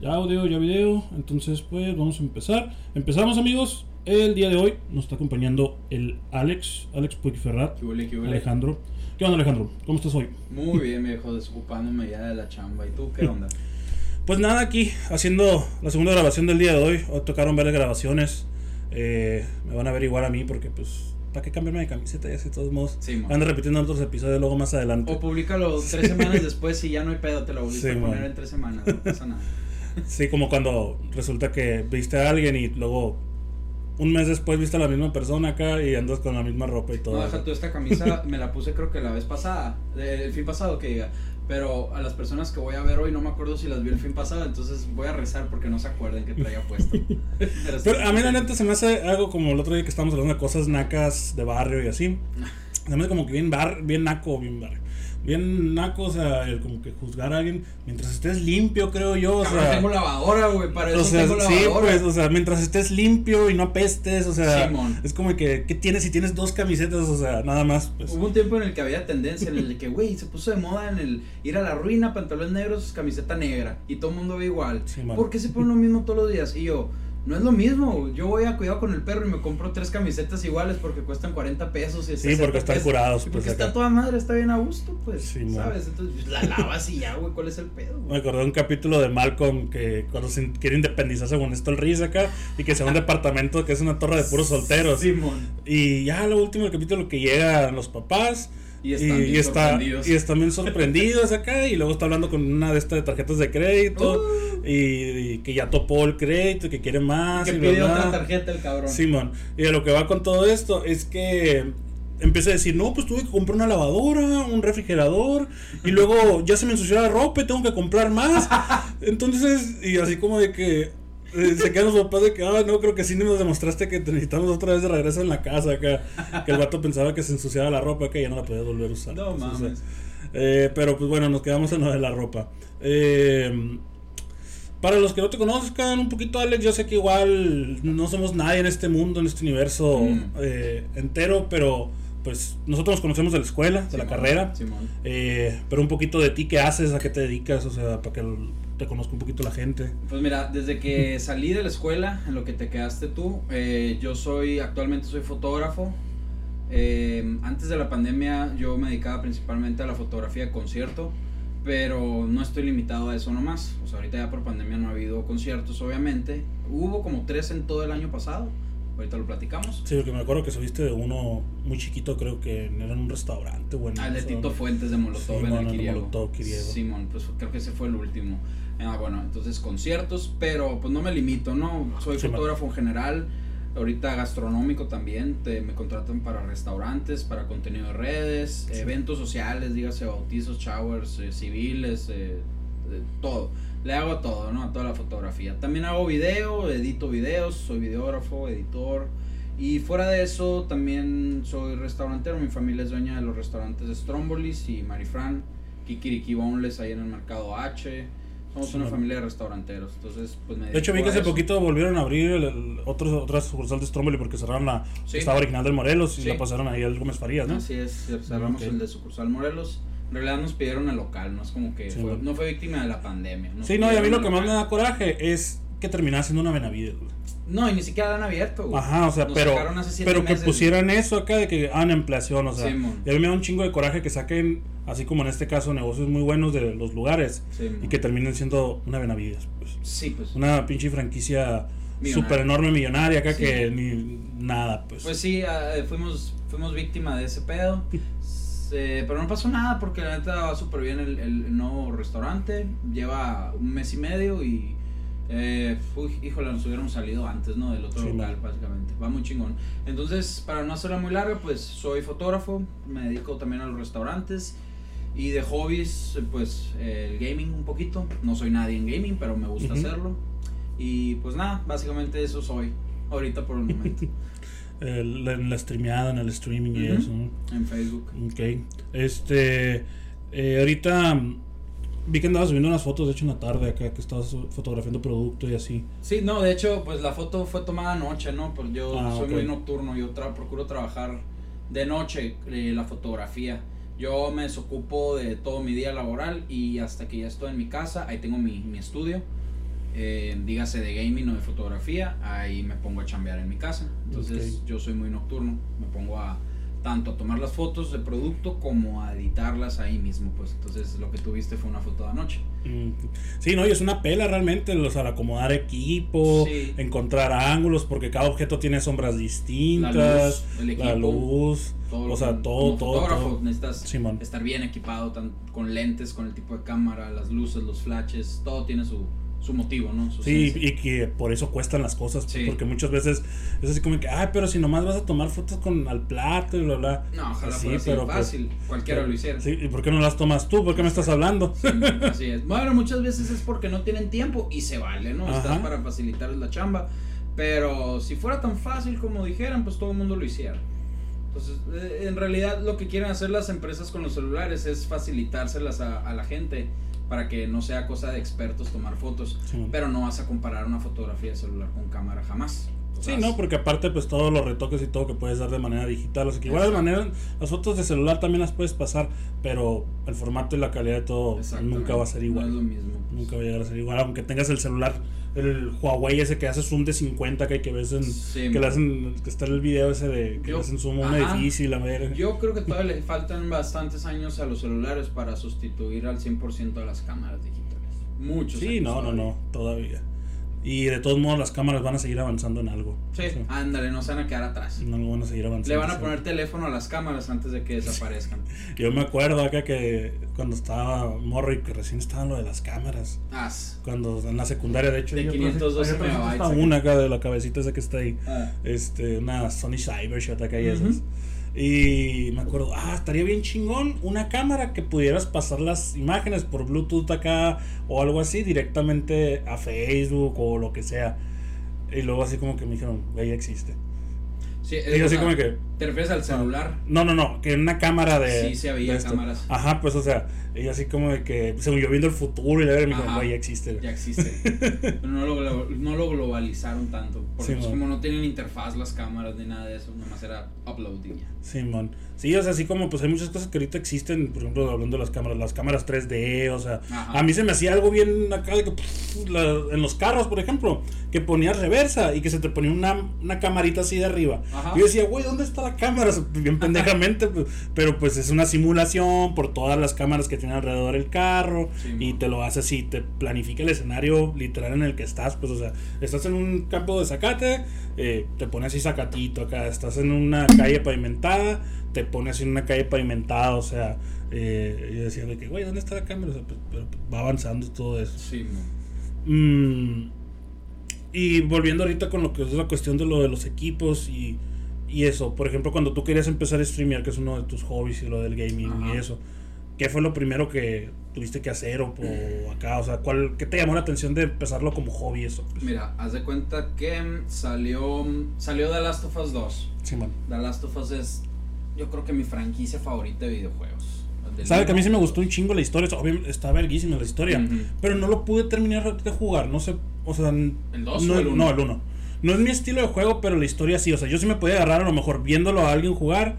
Ya audio, ya video. Entonces, pues vamos a empezar. Empezamos, amigos. El día de hoy nos está acompañando el Alex, Alex Puigferrat, ¿Qué huele, qué huele? Alejandro. ¿Qué onda, Alejandro? ¿Cómo estás hoy? Muy bien, viejo, desocupándome ya de la chamba. ¿Y tú qué onda? Pues nada, aquí haciendo la segunda grabación del día de hoy. Hoy tocaron varias grabaciones. Eh, me van a ver igual a mí porque, pues, ¿para qué cambiarme de camiseta? Ya de todos modos. Sí. Ando repitiendo otros episodios luego más adelante. O públicalo tres semanas después y ya no hay pedo, te lo volviste Sí, a poner en tres semanas, no pasa nada. Sí, como cuando resulta que viste a alguien y luego un mes después viste a la misma persona acá y andas con la misma ropa y todo. No, deja tú esta camisa, me la puse creo que la vez pasada, el fin pasado que diga. Pero a las personas que voy a ver hoy no me acuerdo si las vi el fin pasado, entonces voy a rezar porque no se acuerden que traía puesto. Pero sí. Pero a mí la neta se me hace algo como el otro día que estábamos hablando de cosas nacas de barrio y así. Se me hace como que bien bar, bien naco, bien barrio. Bien naco, o sea, el como que juzgar a alguien mientras estés limpio, creo yo, o Cabrón, sea. tengo lavadora, güey, para eso O sea, tengo sí, lavadora. pues, o sea, mientras estés limpio y no apestes, o sea, Simón. es como que, ¿qué tienes si tienes dos camisetas? O sea, nada más, pues. Hubo un tiempo en el que había tendencia en el que, güey, se puso de moda en el ir a la ruina, pantalones negros, camiseta negra. Y todo el mundo ve igual. Sí. ¿Por qué se pone lo mismo todos los días? Y yo, no es lo mismo. Yo voy a cuidado con el perro y me compro tres camisetas iguales porque cuestan 40 pesos. Y Sí, 60 porque están pesos. curados, Y pues, porque acá. está toda madre, está bien a gusto, pues. Sí. ¿Sabes? Entonces, pues, la lavas y ya, güey, ¿cuál es el pedo? Me acordé de un capítulo de Malcolm que cuando se quiere independizar según esto el Riz acá y que se va a un departamento que es una torre de puros solteros. Simón. Y ya lo último del capítulo que llegan los papás Y y, están bien y está, y están bien sorprendidos acá y luego está hablando con una de estas tarjetas de crédito Uh. y, y que ya topó el crédito y que quiere más. que y pide otra tarjeta el cabrón. Simón, y de lo que va con todo esto es que empecé a decir, no, pues tuve que comprar una lavadora, un refrigerador, y luego ya se me ensució la ropa y tengo que comprar más. Entonces, y así como de que se quedan los papás de que, ah, no, creo que sí nos demostraste que te necesitamos otra vez de regreso en la casa acá. Que el vato pensaba que se ensuciaba la ropa, que ya no la podía volver a usar. No Entonces, mames. eh, pero pues bueno, nos quedamos en lo de la ropa. Eh, para los que no te conozcan un poquito, Alex, yo sé que igual no somos nadie en este mundo, en este universo Mm. eh, entero, pero pues nosotros nos conocemos de la escuela, de la carrera. Simón. Eh, pero un poquito de ti, ¿qué haces? ¿A qué te dedicas? O sea, para que te conozca un poquito la gente. Pues mira, desde que salí de la escuela, en lo que te quedaste tú, eh, yo soy, actualmente soy fotógrafo. Eh, antes de la pandemia yo me dedicaba principalmente a la fotografía de concierto, pero no estoy limitado a eso nomás. O sea, ahorita ya por pandemia no ha habido conciertos, obviamente. Hubo como tres en todo el año pasado, ahorita lo platicamos. Sí, porque me acuerdo que subiste de uno muy chiquito, creo que era en un restaurante, bueno. Al de Tito Fuentes de Molotov Sí, en el Quiriego. Molotov, Quiriego. Simón, pues creo que ese fue el último. Ah, bueno, entonces conciertos, pero pues no me limito, ¿no? Soy Sí, fotógrafo en general, ahorita gastronómico también, te- me contratan para restaurantes, para contenido de redes, Sí. eventos sociales, dígase bautizos, showers, eh, civiles, eh, eh, todo. Le hago todo, ¿no? A toda la fotografía. También hago video, edito videos, soy videógrafo, editor. Y fuera de eso, también soy restaurantero. Mi familia es dueña de los restaurantes Strombolis y Marifran, Kikiriki Boneless ahí en el mercado H. Somos Sí, una familia de restauranteros. Entonces, pues me De hecho, vi que hace poquito volvieron a abrir el, el otro, otra sucursal de Stromboli porque cerraron la Sí. que estaba original del Morelos y Sí. la pasaron ahí al Gómez Farías, ¿no? Así es, cerramos el de sucursal Morelos. En realidad nos pidieron el local, no es como que fue- no fue víctima de la pandemia. Sí, no, y a mí lo que más me da coraje es que terminaba siendo una Benavides, güey. No, y ni siquiera la han abierto, güey. Ajá, o sea, Nos pero, pero que meses, pusieran eso acá de que ah, en ampliación, o sea, Sí, mon. y a mí me da un chingo de coraje que saquen, así como en este caso, negocios muy buenos de los lugares Sí, y que terminen siendo una Benavides, pues. Sí, pues. Una pinche franquicia súper enorme millonaria acá Sí. que ni nada, pues. Pues sí, eh, fuimos, fuimos víctima de ese pedo. Se- pero no pasó nada porque la neta va súper bien el nuevo restaurante. Lleva un mes y medio y. Eh, uy, híjole, nos hubiéramos salido antes, ¿no? Del otro Sí, local, man. básicamente. Va muy chingón. Entonces, para no hacerla muy larga, pues soy fotógrafo. Me dedico también a los restaurantes. Y de hobbies, pues el gaming un poquito. No soy nadie en gaming, pero me gusta Ujú. hacerlo. Y pues nada, básicamente eso soy. Ahorita por el momento. El- en la streameada, en el streaming y Ujú. eso, ¿no? en Facebook. Ok. Este. eh, ahorita vi que andabas subiendo unas fotos, de hecho, en la tarde acá, que estabas fotografiando producto y así. Sí, no, de hecho, pues la foto fue tomada anoche, ¿no? Pues yo Ah, soy ok. muy nocturno, yo tra procuro trabajar de noche eh, la fotografía. Yo me desocupo de todo mi día laboral y hasta que ya estoy en mi casa, ahí tengo mi, mi estudio, eh, dígase de gaming o de fotografía, ahí me pongo a chambear en mi casa. Entonces Ok. yo soy muy nocturno, me pongo a tanto a tomar las fotos de producto como a editarlas ahí mismo, pues entonces lo que tuviste fue una foto de anoche. Mm, Sí, no, y es una pela realmente, sea, al acomodar equipo, Sí. encontrar ángulos, porque cada objeto tiene sombras distintas, La luz, el la equipo, luz, todo o sea, todo, como todo, fotógrafo todo. necesitas Simón. estar bien equipado tan- con lentes, con el tipo de cámara, las luces, los flashes, todo tiene su, su motivo, ¿no? Su Sí, ciencia. y que por eso cuestan las cosas, Sí. porque muchas veces es así como que, ay, pero si nomás vas a tomar fotos con al plato y bla, bla. No, ojalá Sí, fuera así pero, pues, fácil, cualquiera lo hiciera. Sí, ¿y por qué no las tomas tú? ¿Por qué me estás hablando? Sí, así es. Bueno, muchas veces es porque no tienen tiempo y se vale, ¿no? Estás para facilitarles la chamba. Pero si fuera tan fácil como dijeran, pues todo el mundo lo hiciera. Entonces, eh, en realidad lo que quieren hacer las empresas con los celulares es facilitárselas a, a la gente para que no sea cosa de expertos tomar fotos. Sí. Pero no vas a comparar una fotografía de celular con cámara jamás. O Sí, no, porque aparte pues todos los retoques y todo que puedes dar de manera digital, o sea que igual de manera las fotos de celular también las puedes pasar, pero el formato y la calidad de todo nunca va a ser No igual. es lo mismo. Nunca va a llegar a ser igual, aunque tengas el celular, el Huawei ese que hace zoom de 50 que, que ves en Sí, que le hacen que está en el video ese de que Yo- le hacen zoom a un edificio y la verga. Yo creo que todavía le faltan bastantes años a los celulares para sustituir al 100% a las cámaras digitales. Muchos. Sí, no, no, todavía. no, todavía. Y de todos modos las cámaras van a seguir avanzando en algo. Sí, O sea, ándale, no se van a quedar atrás. algo van a seguir avanzando. Le van a sí. poner teléfono a las cámaras antes de que desaparezcan. Yo me acuerdo acá que cuando estaba morro y que recién estaba lo de las cámaras. As. Cuando en la secundaria, de hecho, De yo- 512 yo traje megabytes una acá de la cabecita esa que está ahí. Ah. Este, una Sony Cybershot acá y Ujú. esas. Y me acuerdo, ah, estaría bien chingón una cámara que pudieras pasar las imágenes por Bluetooth acá o algo así directamente a Facebook o lo que sea. Y luego así como que me dijeron, ya existe. Sí, Y yo o así como que, ¿Te refieres al celular? no, no, no, que una cámara de. Sí, sí había de cámaras. Ajá, pues o sea, y así como de que, según yo viendo el futuro y la verdad ya existe. güey". Ya existe. Pero no lo, no lo globalizaron tanto. Porque pues, como no tienen interfaz las cámaras ni nada de eso, nomás era upload y ya. Simón. Sí, o sea, así como pues hay muchas cosas que ahorita existen, por ejemplo, hablando de las cámaras, las cámaras 3D, o sea, Ajá. a mí se me hacía algo bien acá de que pff, la- en los carros, por ejemplo, que ponías reversa y que se te ponía una, una camarita así de arriba. Ajá. Y yo decía, güey, ¿dónde está la cámara? Bien pendejamente, pues, pero pues es una simulación por todas las cámaras que tiene alrededor el carro Sí, y te lo hace así, te planifica el escenario literal en el que estás, pues, o sea, estás en un campo de zacate, eh, te pones así zacatito acá, estás en una calle pavimentada, te pones en una calle pavimentada, o sea, eh, yo decía de que, güey, ¿dónde está la cámara? O sea, pues, pero, pues, va avanzando todo eso. Sí. Mm, y volviendo ahorita con lo que es la cuestión de lo de los equipos y, y eso, por ejemplo, cuando tú querías empezar a streamear, que es uno de tus hobbies y lo del gaming Ajá. y eso, ¿qué fue lo primero que tuviste que hacer o, o acá? O sea, ¿cuál, ¿qué te llamó la atención de empezarlo como hobby eso? Pues, Mira, haz de cuenta que mm, salió, salió The Last of Us 2. sí, man. The Last of Us es, yo creo que mi franquicia favorita de videojuegos. Sabe que a mí sí me gustó un chingo la historia, obviamente está verguísima la historia, pero no lo pude terminar de jugar, no sé, o sea, ¿El 2 no, o el 1? no, el 1. No es mi estilo de juego, pero la historia sí, o sea, yo sí me podía agarrar a lo mejor viéndolo a alguien jugar,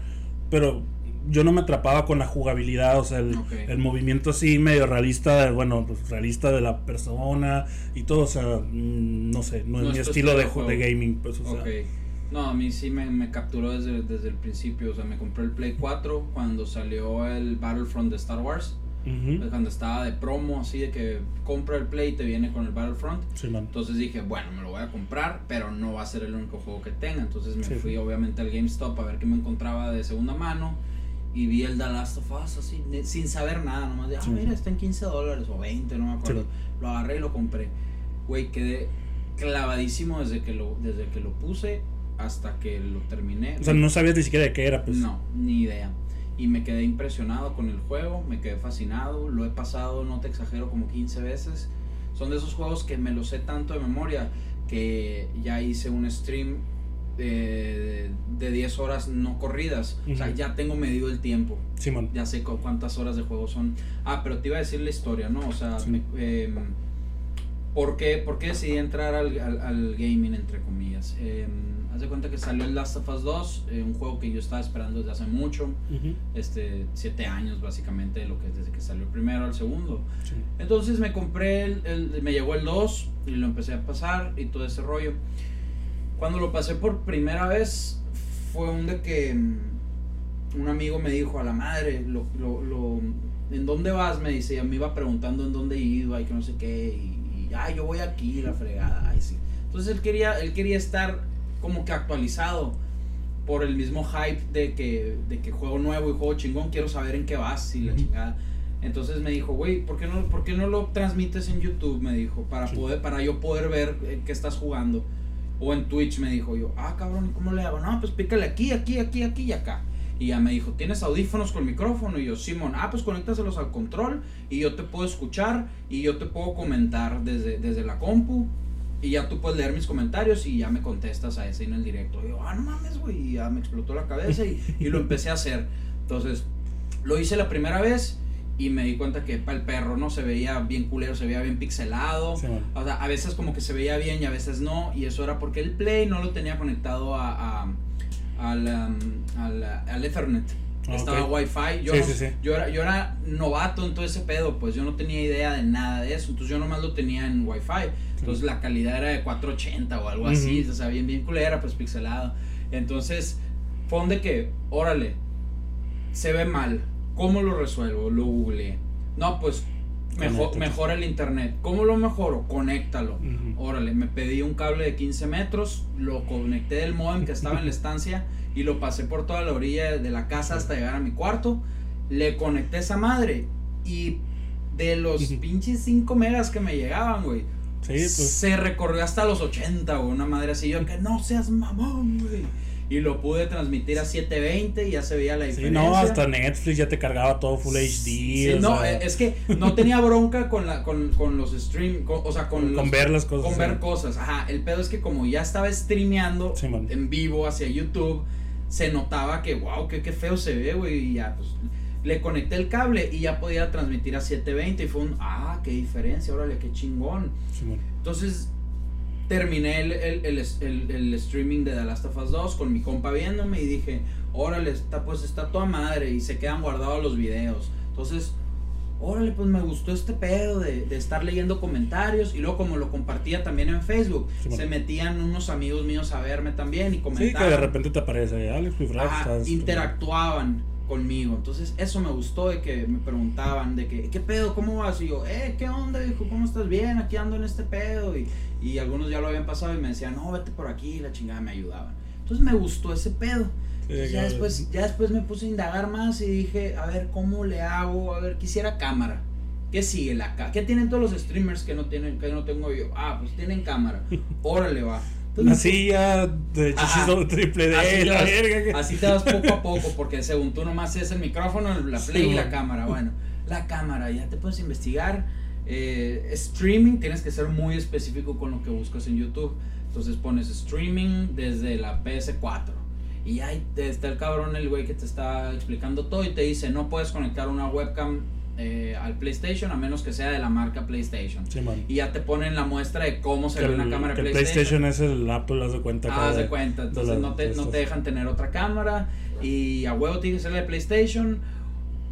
pero yo no me atrapaba con la jugabilidad, o sea, el, movimiento así medio realista, bueno, pues realista de la persona y todo, o sea, mm, no sé, no es No mi es tu estilo de, de gaming, pues, o sea. Ok. No, a mí sí me, me capturó desde, desde el principio. O sea, me compré el Play 4 cuando salió el Battlefront de Star Wars. ujú, Cuando estaba de promo, así de que compra el Play y te viene con el Battlefront. sí, man. Entonces dije, bueno, me lo voy a comprar, pero no va a ser el único juego que tenga. Entonces me Sí. fui obviamente al GameStop a ver qué me encontraba de segunda mano. Y vi el The Last of Us así, sin saber nada, nomás de, ah, Sí. mira, está en 15 dólares o 20, no me acuerdo. Sí. Lo agarré y lo compré. Güey, quedé clavadísimo desde que lo, desde que lo puse hasta que lo terminé. O sea, no sabías ni siquiera de qué era, pues. No, ni idea. Y me quedé impresionado con el juego, me quedé fascinado, lo he pasado, no te exagero, como 15 veces. Son de esos juegos que me los sé tanto de memoria que ya hice un stream de, de 10 horas no corridas. O sea, ya tengo medido el tiempo, Simón. ya sé cu- cuántas horas de juego son. Ah, pero te iba a decir la historia, ¿no? O sea, Sí. me- em, ¿Por qué, por qué decidí entrar al, al, al gaming, entre comillas? Eh, haz de cuenta que salió el Last of Us 2, eh, un juego que yo estaba esperando desde hace mucho, Ujú. este, siete años básicamente, lo que desde que salió el primero al segundo. Sí. Entonces me compré, el, el- me llegó el 2 y lo empecé a pasar y todo ese rollo. Cuando lo pasé por primera vez fue un de que mm, un amigo me dijo a la madre, lo, lo, lo- ¿en dónde vas? Me dice, y me iba preguntando en dónde iba y que no sé qué, y, y, "Ay, yo voy aquí, la fregada, ay, sí. Entonces él quería, él quería estar como que actualizado por el mismo hype de que, de que juego nuevo y juego chingón, quiero saber en qué vas y la chingada. Entonces me dijo, güey, ¿por qué no, por qué no lo transmites en YouTube? Me dijo, para poder, para yo poder ver eh, qué estás jugando. O en Twitch me dijo yo, ah, cabrón, ¿y cómo le hago? No, pues pícale aquí, aquí, aquí, aquí y acá. Y ya me dijo, ¿tienes audífonos con micrófono? Y yo, Simón, ah, pues conéctaselos al control y yo te puedo escuchar y yo te puedo comentar desde, desde la compu. Y ya tú puedes leer mis comentarios y ya me contestas a ese en el directo. Y yo, ah, no mames, güey. Y ya me explotó la cabeza y, y lo empecé a hacer. Entonces, lo hice la primera vez y me di cuenta que para el perro no se veía bien culero, se veía bien pixelado. Sí. O sea, a veces como que se veía bien y a veces no. Y eso era porque el Play no lo tenía conectado a, a- al, um, al, al Ethernet. Ah, Estaba. Wi-Fi. Yo, Sí, no- sí, sí. Yo, era, yo era novato en todo ese pedo, pues yo no tenía idea de nada de eso. Entonces yo nomás lo tenía en Wi-Fi. Entonces la calidad era de 480 o algo así. O sea, bien, bien culera, pues pixelado. Entonces fue donde que, órale, se ve mal. ¿Cómo lo resuelvo? Lo googleé. No, pues mejor, mejora el internet. ¿Cómo lo mejoro? Conéctalo. Ujú. Órale, me pedí un cable de 15 metros, lo conecté del modem que estaba en la estancia y lo pasé por toda la orilla de la casa hasta llegar a mi cuarto. Le conecté esa madre y de los pinches 5 megas que me llegaban, güey, Sí, pues. se recorrió hasta los 80, güey, una madre así. Yo que no seas mamón, güey. Y lo pude transmitir a 720 y ya se veía la Sí, diferencia. no, hasta Netflix ya te cargaba todo Full HD. Sí, no, sea, eh, es que no tenía bronca con, la, con, con los stream, con- o sea, con, Con los- ver las cosas, Con ver sí. cosas, ajá. El pedo es que como ya estaba streameando Sí, en vivo hacia YouTube, se notaba que, wow, qué, qué feo se ve, güey. Y ya, pues, le conecté el cable y ya podía transmitir a 720 y fue un, ah, qué diferencia, órale, qué chingón. Sí. Entonces, terminé el, el, el, el- streaming de The Last of Us 2 con mi compa viéndome y dije, órale, está, pues está toda madre y se quedan guardados los videos. Entonces, órale, pues me gustó este pedo de, de estar leyendo comentarios y luego como lo compartía también en Facebook, Sí, bueno. se metían unos amigos míos a verme también y Sí, comentaban. que de repente te aparece Alex Pifrag, Ajá, estás- interactuaban conmigo. Entonces, eso me gustó de que me preguntaban de que, ¿qué pedo? ¿Cómo vas? Y yo, eh, ¿qué onda, hijo? ¿Cómo estás? Bien, aquí ando en este pedo. Y, y algunos ya lo habían pasado y me decían, no, vete por aquí, la chingada me ayudaban. Entonces me gustó ese pedo. Entonces, ya, después, ya después me puse a indagar más y dije, a ver, ¿cómo le hago? A ver, quisiera cámara. ¿Qué sigue la cámara? ¿Qué tienen todos los streamers que no tienen, que no tengo yo? Ah, pues tienen cámara. Órale, va. Una silla de chichis triple D, Así la vas- verga. Así te vas poco a poco, porque según tú nomás es el micrófono, la play Sí, y la cámara. Bueno, la cámara, ya te puedes investigar. Eh, streaming, tienes que ser muy específico con lo que buscas en YouTube. Entonces pones streaming desde la PS4. Y ahí está el cabrón, el güey que te está explicando todo y te dice, no puedes conectar una webcam eh, al PlayStation a menos que sea de la marca PlayStation. Sí. Y ya te ponen la muestra de cómo se Que ve una el, cámara que PlayStation. PlayStation es el Apple, haz de cuenta. Ah, haz de cuenta, entonces no, te, no te dejan tener otra cámara y a huevo tiene que ser la de PlayStation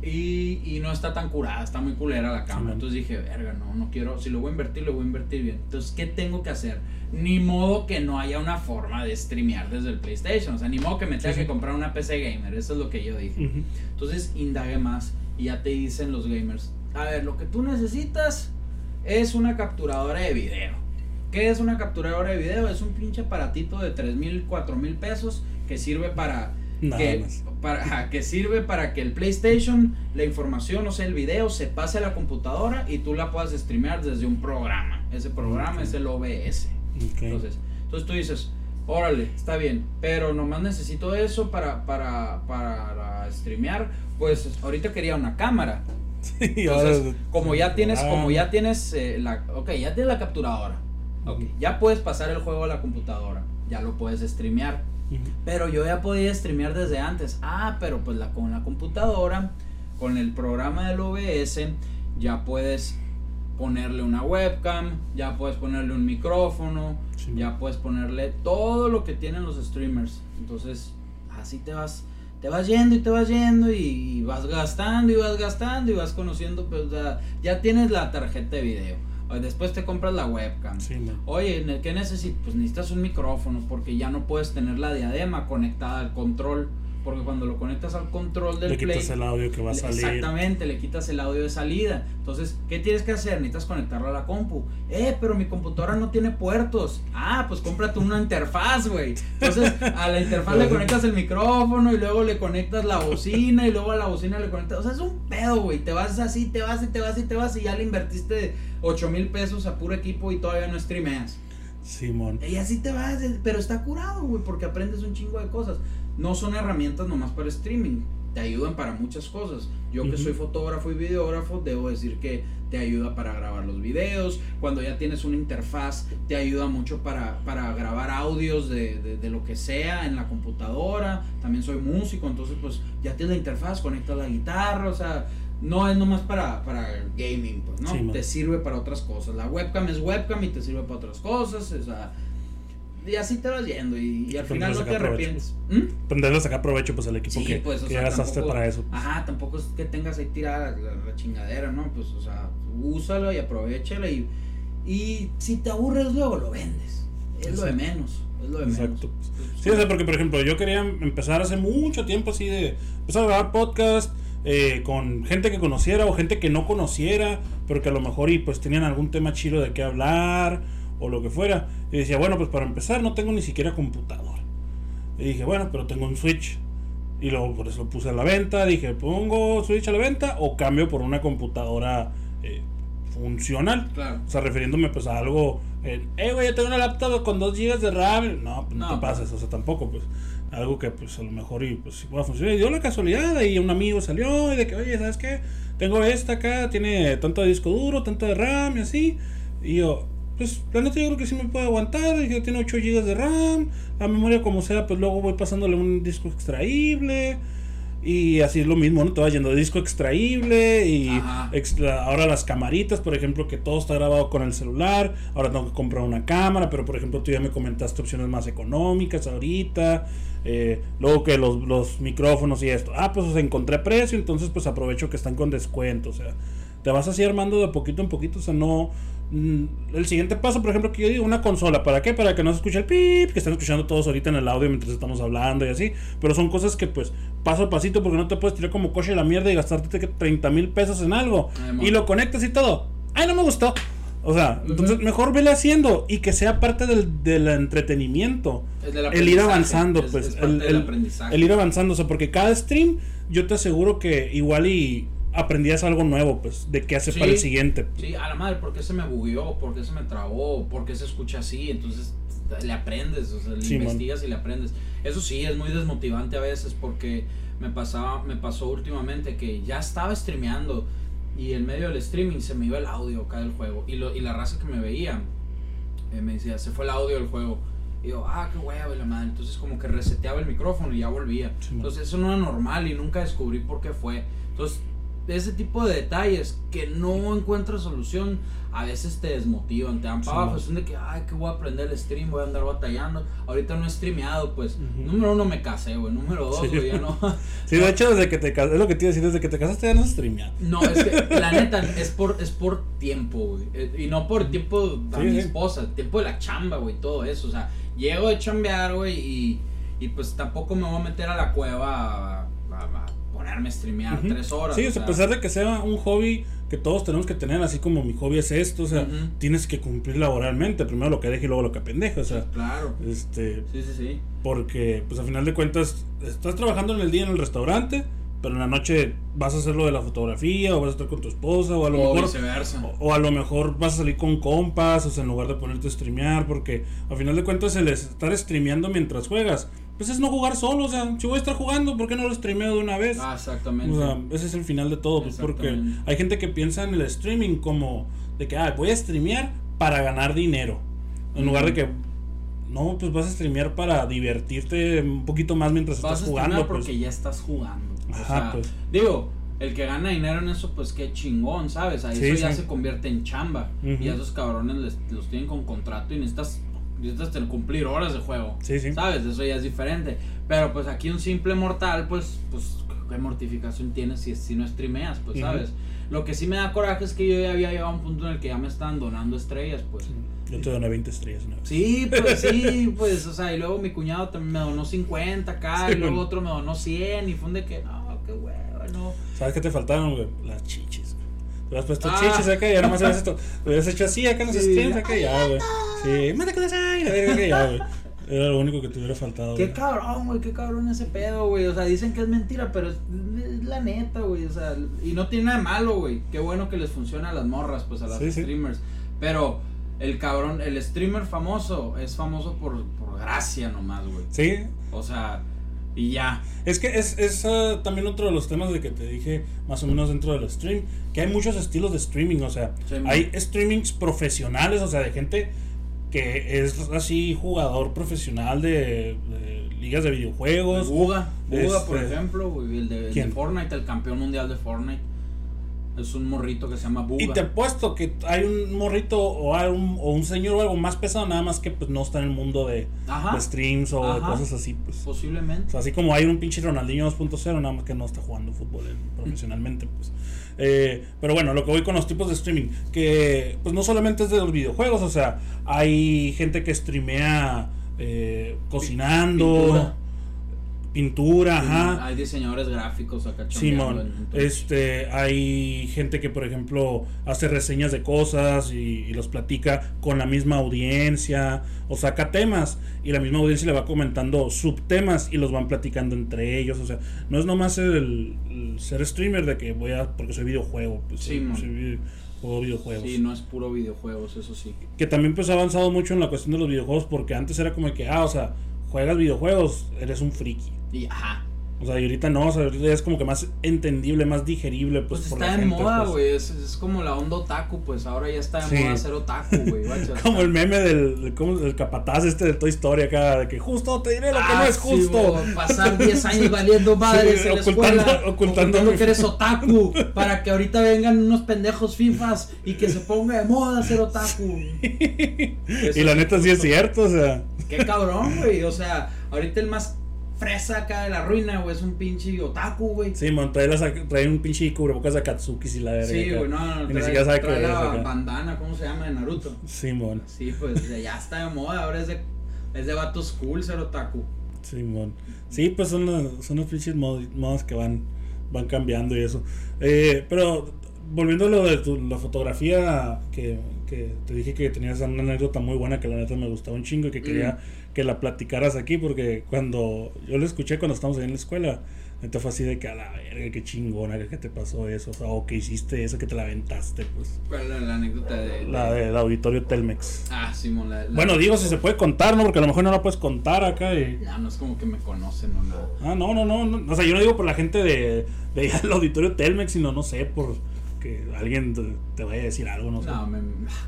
y, y no está tan curada, está muy culera la cámara. entonces dije, verga, no, no quiero, si lo voy a invertir, lo voy a invertir bien. Entonces, ¿qué tengo que hacer? Ni modo que no haya una forma de streamear desde el PlayStation, o sea, ni modo que me tenga Sí, que sí. comprar una PC gamer, eso es lo que yo dije. Entonces indague más y ya te dicen los gamers, a ver, lo que tú necesitas es una capturadora de video. ¿Qué es una capturadora de video? Es un pinche aparatito de 3 mil, 4 mil pesos que sirve para Nada que, más. para, que sirve para que el PlayStation, la información, o sea, el video, se pase a la computadora y tú la puedas streamear desde un programa. Ese programa es el OBS. Entonces, entonces tú dices, órale, está bien, pero nomás necesito eso para, para, para streamear. Pues ahorita quería una cámara. Ahora- Entonces, como ya tienes, Ah, como ya tienes eh, la, ok, ya tienes la capturadora. Ok, Ujú. ya puedes pasar el juego a la computadora. Ya lo puedes streamear. Pero yo ya podía streamear desde antes. Ah, pero pues la, con la computadora, con el programa del OBS, ya puedes ponerle una webcam, ya puedes ponerle un micrófono, Sí. ya puedes ponerle todo lo que tienen los streamers. Entonces, así te vas, te vas yendo y te vas yendo y, y vas gastando y vas gastando y vas conociendo, pues o sea, ya tienes la tarjeta de video. Después te compras la webcam. Sí, man. Oye, ¿ne- ¿qué necesitas? Pues necesitas un micrófono porque ya no puedes tener la diadema conectada al control. Porque cuando lo conectas al control del Le play, quitas el audio que va a salir. Exactamente, le quitas el audio de salida. Entonces, ¿qué tienes que hacer? Necesitas conectarlo a la compu. Eh, pero mi computadora no tiene puertos. Ah, pues cómprate una interfaz, güey. Entonces, a la interfaz le conectas el micrófono y luego le conectas la bocina y luego a la bocina le conectas. O sea, es un pedo, güey. Te vas así, te vas y te vas y te vas y ya le invertiste 8 mil pesos a puro equipo y todavía no streameas. Simón. Y así te vas, pero está curado, güey, porque aprendes un chingo de cosas. No son herramientas nomás para streaming, te ayudan para muchas cosas. Yo que Ujú. soy fotógrafo y videógrafo, debo decir que te ayuda para grabar los videos. Cuando ya tienes una interfaz, te ayuda mucho para, para grabar audios de, de, de lo que sea en la computadora. También soy músico, entonces pues ya tienes la interfaz, conectas la guitarra, o sea, no es nomás para, para gaming, pues, ¿no? Sí, te sirve para otras cosas. La webcam es webcam y te sirve para otras cosas, o sea, y así te vas yendo y, y al final no te arrepientes. ¿Mm? Aprenderle a sacar provecho pues al equipo Sí, que, pues, que sea, gastaste tampoco- para eso. Ajá, tampoco es que tengas ahí tirada la, la chingadera, ¿no? Pues, o sea, úsalo y aprovechala y, y si te aburres luego lo vendes. Es lo de menos, es lo de Exacto. menos. Pues, Sí, o sea, porque por ejemplo, yo quería empezar hace mucho tiempo así de empezar a grabar podcast eh, con gente que conociera o gente que no conociera, pero que a lo mejor y pues tenían algún tema chido de qué hablar o lo que fuera. Y decía, bueno, pues para empezar no tengo ni siquiera computadora. Y dije, bueno, pero tengo un Switch. Y luego por eso lo puse a la venta. Dije, pongo Switch a la venta o cambio por una computadora eh, funcional. Claro. O sea, refiriéndome pues a algo, eh, eh, güey, yo tengo una laptop con 2 GB de RAM. No, pues no, No, te pues. pases, o sea, tampoco, pues, algo que pues a lo mejor y pues sí pueda funcionar. Y dio la casualidad y un amigo salió y de que, oye, ¿sabes qué? Tengo esta acá, tiene tanto de disco duro, tanto de RAM y así. Y yo, pues, la neta yo creo que sí me puede aguantar. Dije, tiene 8 GB de RAM, la memoria como sea, pues luego voy pasándole un disco extraíble. Y así es lo mismo, ¿no? Te vas yendo de disco extraíble y extra- ahora las camaritas, por ejemplo, que todo está grabado con el celular. Ahora tengo que comprar una cámara, pero por ejemplo tú ya me comentaste opciones más económicas ahorita. eh, luego que los, los micrófonos y esto. Ah, pues o sea, encontré precio, entonces pues aprovecho que están con descuento. O sea, te vas así armando de poquito en poquito. O sea, no... mm, El siguiente paso, por ejemplo, que yo digo, una consola. ¿Para qué? Para que no se escuche el pip, que están escuchando todos ahorita en el audio mientras estamos hablando y así. Pero son cosas que, pues, paso a pasito, porque no te puedes tirar como coche la mierda y gastarte que 30 mil pesos en algo. Ay, y lo conectas y todo. Ay, no me gustó. O sea, entonces mejor vele haciendo y que sea parte del, del entretenimiento. Del El ir avanzando, es- pues. es el, el- aprendizaje. el ir avanzando, o sea, porque cada stream, yo te aseguro que igual y aprendías algo nuevo, pues, de qué hace Sí. para el siguiente. Sí, a la madre, ¿por qué se me bugueó? ¿Por qué se me trabó? ¿Por qué se escucha así? Entonces le aprendes, o sea, le Sí, man. investigas y le aprendes. Eso sí, es muy desmotivante a veces porque me pasaba, me pasó últimamente que ya estaba streameando y en medio del streaming se me iba el audio acá del juego y, lo, y la raza que me veía eh, me decía, se fue el audio del juego. Y yo, ah, qué hueva, la madre. Entonces como que reseteaba el micrófono y ya volvía. Sí, man. Entonces eso no era normal y nunca descubrí por qué fue. Entonces, ese tipo de detalles que no encuentras solución, a veces te desmotivan, te dan Sí, para abajo. Son de que, ay, que voy a aprender el stream, voy a andar batallando. Ahorita no he streameado, pues. Número uno, me casé, güey. Número dos, Sí. güey, ya no. Sí, de hecho, desde que te casaste, es lo que te iba a decir, desde que te casaste ya no streameado. No, es que la neta es por, es por tiempo, güey. Eh, Y no por tiempo Sí, mi esposa, tiempo de la chamba, güey, todo eso. O sea, llego de chambear, güey, y, y pues tampoco me voy a meter a la cueva a ponerme a streamear Ujú. tres horas. Sí, o sea, a pesar de que sea un hobby que todos tenemos que tener, así como mi hobby es esto, o sea, Ujú. tienes que cumplir laboralmente, primero lo que deje y luego lo que pendeja, o sea, Claro. este, Sí, sí, sí. porque pues a final de cuentas estás trabajando en el día en el restaurante, pero en la noche vas a hacer lo de la fotografía o vas a estar con tu esposa o a lo O mejor viceversa. o, o a lo mejor vas a salir con compas, o sea, en lugar de ponerte a streamear, porque a final de cuentas el estar streameando mientras juegas, pues es no jugar solo, o sea, si voy a estar jugando, ¿por qué no lo streameo de una vez? Ah, exactamente. O sea, ese es el final de todo, pues porque hay gente que piensa en el streaming como de que, ah, voy a streamear para ganar dinero. En lugar de que, no, pues vas a streamear para divertirte un poquito más mientras Vas a estás streamear jugando. Pues. porque ya estás jugando. O Ajá, sea, pues. digo, el que gana dinero en eso, pues qué chingón, ¿sabes? Ahí Sí, eso ya se convierte en chamba. Y a esos cabrones les- los tienen con contrato y necesitas, necesitas tener- cumplir horas de juego. Sí, sí. ¿Sabes? Eso ya es diferente. Pero pues aquí un simple mortal, pues, pues, ¿qué mortificación tienes si, si no streameas? Pues, Ujú. ¿sabes? Lo que sí me da coraje es que yo ya había llegado a un punto en el que ya me estaban donando estrellas, pues. Yo te doné 20 estrellas una vez. Sí, pues sí, pues, o sea, y luego mi cuñado también me donó 50 acá, Sí, y luego bueno. otro me donó 100, y fue un de que, no, qué huevo, no. ¿Sabes qué te faltaron, güey? Las chichis. Te hubieras puesto Ah. chichis acá y ahora más hubieras esto. Te hubieras hecho así acá en los Sí. streams acá y ya, güey. Sí, mate con esa y la verga que ya, güey. Era lo único que te hubiera faltado. Qué güey. cabrón, güey, qué cabrón ese pedo, güey. O sea, dicen que es mentira, pero es, la neta, güey. O sea, y no tiene nada de malo, güey. Qué bueno que les funciona a las morras, pues a las Sí, sí. streamers. Pero el cabrón, el streamer famoso es famoso por, por gracia nomás, güey. Sí, O sea, y ya. Es que es, es ah, también otro de los temas de que te dije más o menos dentro del stream, que hay muchos estilos de streaming, o sea, Sí, hay streamings profesionales, o sea, de gente que es así jugador profesional de, de ligas de videojuegos. Buga, Buga, por Este, ejemplo, el de. Fortnite, el campeón mundial de Fortnite. Es un morrito que se llama Buga. Y te apuesto que hay un morrito o, hay un, o un señor o algo más pesado, nada más que pues no está en el mundo de, streams o de cosas así, pues. O posiblemente. sea, así como hay un pinche Ronaldinho 2.0, nada más que no está jugando fútbol eh, profesionalmente, pues. Eh, pero bueno, lo que voy con los tipos de streaming, que pues no solamente es de los videojuegos, o sea, hay gente que streamea eh, cocinando, Pintura. Pintura, ajá. Hay diseñadores gráficos acá Simón, este, hay gente que por ejemplo hace reseñas de cosas y, y los platica con la misma audiencia o saca temas y la misma audiencia le va comentando subtemas y los van platicando entre ellos, o sea, no es nomás el, el ser streamer de que voy a porque soy videojuego, pues soy- Simón. soy vi- juego videojuegos. Sí, no es puro videojuegos, eso sí. Que también pues ha avanzado mucho en la cuestión de los videojuegos porque antes era como que, ah, o sea, juegas videojuegos, eres un friki. Ajá. O sea, y ahorita no, o sea, ahorita es como que más entendible, más digerible, pues, Pues, por está la de gente, moda, pues. güey. Es, es como la onda otaku, pues ahora ya está de Sí. moda ser otaku, güey. Como el meme del, ¿cómo? del capataz este de Toy Story acá, de que justo te diré lo que Ah, no es sí, justo. pasar 10 años valiendo madres Sí, en la ocultando- escuela. ocultando Ocultando que eres otaku. Para que ahorita vengan unos pendejos fifas y que se ponga de moda ser otaku. y la neta sí es cierto, o sea, Qué cabrón, güey. O sea, ahorita el más fresa acá de la ruina, güey, es un pinche otaku, güey. sí, man, trae, las- trae un pinche cubrebocas de Katsuki y la verga. Sí, güey, no, no, Y ni trae, siquiera sabe trae la acá. bandana, ¿cómo se llama? De Naruto. Simón, Sí, pues ya está de moda, ahora es de, es de vatos cool ser otaku. Simón. Sí, pues son los, son los pinches mod- modas que van, van cambiando y eso. Eh, pero volviendo a lo de tu- la fotografía, que, que te dije que tenías una anécdota muy buena que la neta me gustaba un chingo y que quería que la platicaras aquí porque cuando yo la escuché cuando estábamos ahí en la escuela, neta fue así de que a la verga, qué chingona, que te pasó eso, o, sea, o que hiciste eso, que te la aventaste, pues. ¿Cuál era la anécdota de, La del auditorio Telmex. Ah, Simón, la, la- Bueno, digo si se puede contar, ¿no? Porque a lo mejor no la puedes contar acá y... Ya no es como que me conocen o nada. Ah, no, no, no, no. O sea, yo no digo por la gente de, de allá del auditorio Telmex, sino no sé, por que alguien te, te vaya a decir algo, no sé. No, me,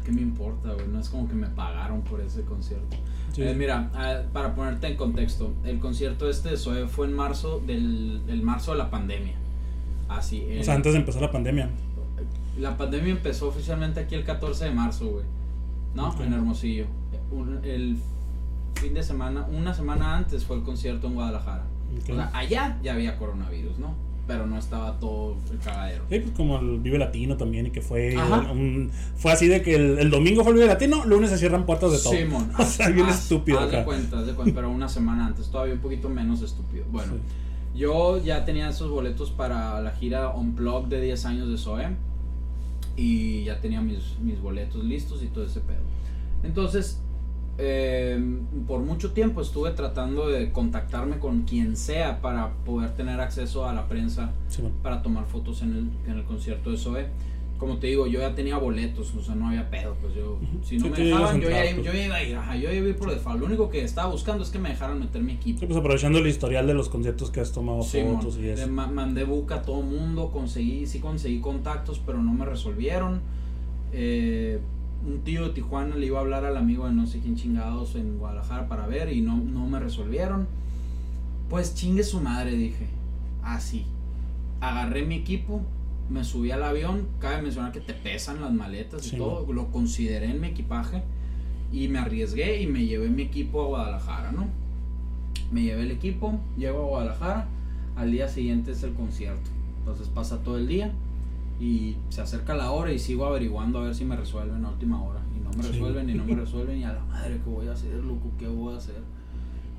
¿qué me importa, güey? No es como que me pagaron por ese concierto. Sí. Eh, mira, ah, para ponerte en contexto, el concierto este de Zoe fue en marzo del, del marzo de la pandemia. Así, o sea, antes de empezar la pandemia. La pandemia empezó oficialmente aquí el 14 de marzo, güey. ¿No? En Hermosillo. Un- el fin de semana, una semana antes fue el concierto en Guadalajara. Ok. O sea, allá ya había coronavirus, ¿no? Pero no estaba todo el cagadero. Sí, pues como el Vive Latino también, y que fue un, fue así de que el, el domingo fue el Vive Latino, lunes se cierran puertas de todo. Simón. O sea, bien haz- estúpido Haz de cuenta, haz de cuenta, pero una semana antes, todavía un poquito menos estúpido. Bueno, yo ya tenía esos boletos para la gira Unplugged de 10 años de Zoe. Y ya tenía mis, mis boletos listos y todo ese pedo. Entonces, eh, por mucho tiempo estuve tratando de contactarme con quien sea para poder tener acceso a la prensa Sí, bueno. para tomar fotos en el, en el concierto de Zoe. Como te digo, yo ya tenía boletos, o sea, no había pedo, pues yo, si no Sí, me dejaban, yo ya, entrar, pues. yo ya iba a ir, ajá, yo ya iba a ir por default. Lo único que estaba buscando es que me dejaran meter mi equipo. Sí, pues aprovechando el historial de los conciertos que has tomado fotos y eso. ma- mandé buca a todo mundo, conseguí, sí conseguí contactos, pero no me resolvieron. Eh, un tío de Tijuana le iba a hablar al amigo de no sé quién chingados en Guadalajara para ver y no, no me resolvieron. Pues chingue su madre, dije. Así. agarré mi equipo, me subí al avión, cabe mencionar que te pesan las maletas y todo, lo consideré en mi equipaje y me arriesgué y me llevé mi equipo a Guadalajara, ¿no? Me llevé el equipo, llego a Guadalajara, al día siguiente es el concierto, entonces pasa todo el día y se acerca la hora y sigo averiguando a ver si me resuelven a última hora y no me Sí. resuelven y no me resuelven y a la madre, ¿qué voy a hacer, loco? ¿Qué voy a hacer?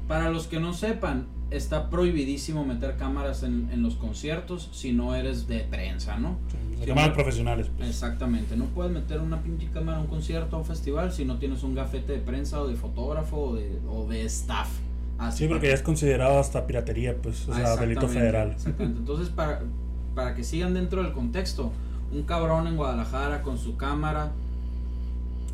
Para los que no sepan, está prohibidísimo meter cámaras en, en los conciertos si no eres de prensa, ¿no? Sí, cámaras no. profesionales. pues. Exactamente, no puedes meter una pinche cámara a un concierto o un festival si no tienes un gafete de prensa o de fotógrafo o de, o de staff. Así Sí, porque ya es considerado hasta piratería, pues, o Ah, sea, delito federal. Exactamente. Entonces, para, para que sigan dentro del contexto, un cabrón en Guadalajara con su cámara.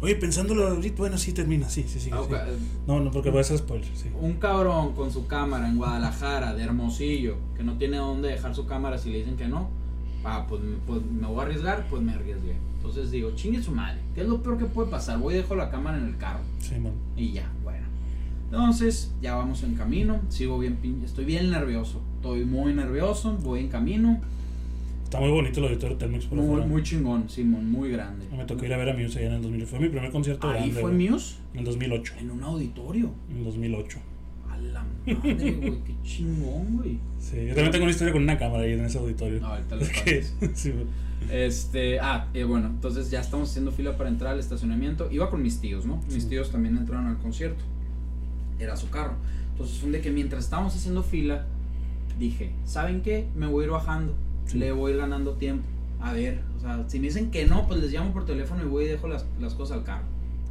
Oye, pensándolo ahorita, bueno, sí termina, sí, sí, sí. ah, sí. ok, No, no, porque voy a hacer spoiler, sí. Un cabrón con su cámara en Guadalajara, de Hermosillo, que no tiene dónde dejar su cámara si le dicen que no. Ah, pues, pues me voy a arriesgar, pues me arriesgué. Entonces digo, chingue su madre, ¿qué es lo peor que puede pasar? Voy y dejo la cámara en el carro. Sí, man. Y ya, bueno. Entonces, ya vamos en camino. Sigo bien, estoy bien nervioso. Estoy muy nervioso, voy en camino. Está muy bonito el auditorio Telmex por Muy, muy chingón, Simón, muy grande. Me tocó ir a ver a Muse allá en el 2000. Fue mi primer concierto Ahí grande. fue güey. Muse, En el 2008. en un auditorio. En el 2008. A la madre, güey, qué chingón, güey. Sí, yo también tengo una historia con una cámara ahí en ese auditorio. No, ahorita les sí, güey. Este, ah, eh, bueno, entonces ya estamos haciendo fila para entrar al estacionamiento. Iba con mis tíos, ¿no? Mis Sí. tíos también entraron al concierto. Era su carro. Entonces un de que mientras estábamos haciendo fila, dije, ¿saben qué? Me voy a ir bajando. Sí. Le voy a ir ganando tiempo. A ver, o sea, si me dicen que no, pues les llamo por teléfono y voy y dejo las, las cosas al carro.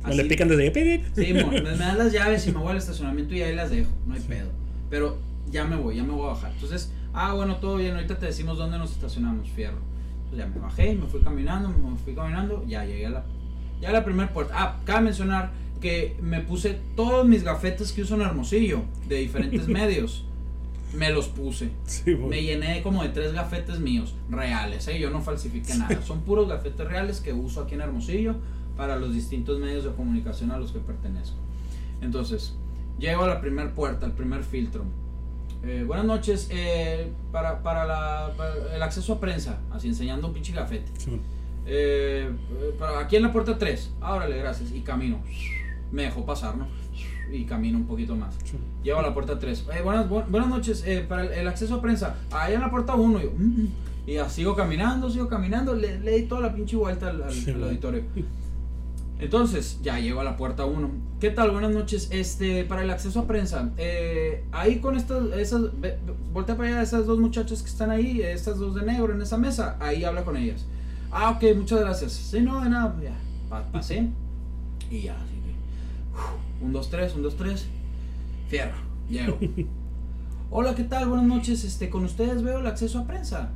O le pican desde ahí. Sí, me, me dan las llaves y me voy al estacionamiento y ahí las dejo, no hay Sí. pedo. Pero ya me voy, ya me voy a bajar. Entonces, ah, bueno, todo bien, ahorita te decimos dónde nos estacionamos, fierro. Entonces ya me bajé, me fui caminando, me fui caminando, ya llegué a la, ya a la primera puerta. Ah, cabe mencionar que me puse todos mis gafetes que uso en Hermosillo, de diferentes medios. Me los puse. Sí. Me llené como de tres gafetes míos, reales, ¿eh? yo no falsifiqué nada. Son puros gafetes reales que uso aquí en Hermosillo para los distintos medios de comunicación a los que pertenezco. Entonces, llego a la primera puerta, al primer filtro. Eh, buenas noches, eh, para, para, la- para el acceso a prensa, así enseñando un pinche gafete. Sí. Eh, eh, para, aquí en la puerta 3. Ah, órale, gracias. Y camino. Me dejó pasar, ¿no? Y camino un poquito más. Sí. Llego a la puerta 3. Eh, buenas, bu- buenas noches. eh, para el, el acceso a prensa. Allá en la puerta 1. Yo, "Mm, mm". y ya sigo caminando, sigo caminando. Le, le di toda la pinche vuelta al, al- Sí, al auditorio. Entonces, ya llego a la puerta 1. ¿Qué tal? Buenas noches. Este, para el acceso a prensa. eh, ahí con estas, esas, voltea para allá esas dos muchachas que están ahí, estas dos de negro en esa mesa. Ahí habla con ellas. Ah, ok, muchas gracias. Sí, no, de nada, pues ya. Pa- pasé. Y ya, un, dos, tres, un, dos, tres. Fierro, llego. Hola, ¿qué tal? Buenas noches. Este, con ustedes veo el acceso a prensa.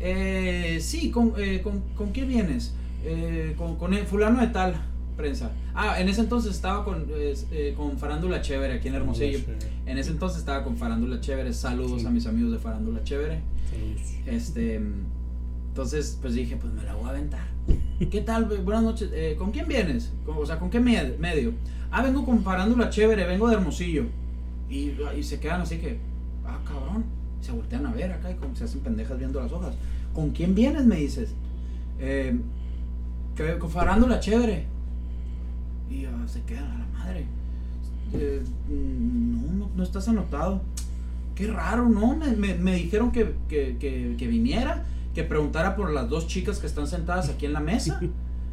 Eh, sí, ¿con, eh, con, ¿con quién vienes? Eh, con, con el fulano de tal prensa. Ah, en ese entonces estaba con, eh, con Farándula Chévere aquí en Hermosillo. En ese entonces estaba con Farándula Chévere. Saludos Sí. a mis amigos de Farándula Chévere. Saludos. Este, entonces, pues dije, pues me la voy a aventar. ¿Qué tal? Bu- Buenas noches. Eh, ¿Con quién vienes? O sea, ¿con qué med- medio? Ah, vengo con Farándula Chévere, vengo de Hermosillo. Y, y se quedan así que, ah, cabrón. Se voltean a ver acá y como se hacen pendejas viendo las hojas. ¿Con quién vienes? Me dices. Eh, que, con Farándula Chévere. Y ah, se quedan a la madre. Eh, no, no, no estás anotado. Qué raro, ¿no? Me, me- me dijeron que, que- que viniera, que preguntara por las dos chicas que están sentadas aquí en la mesa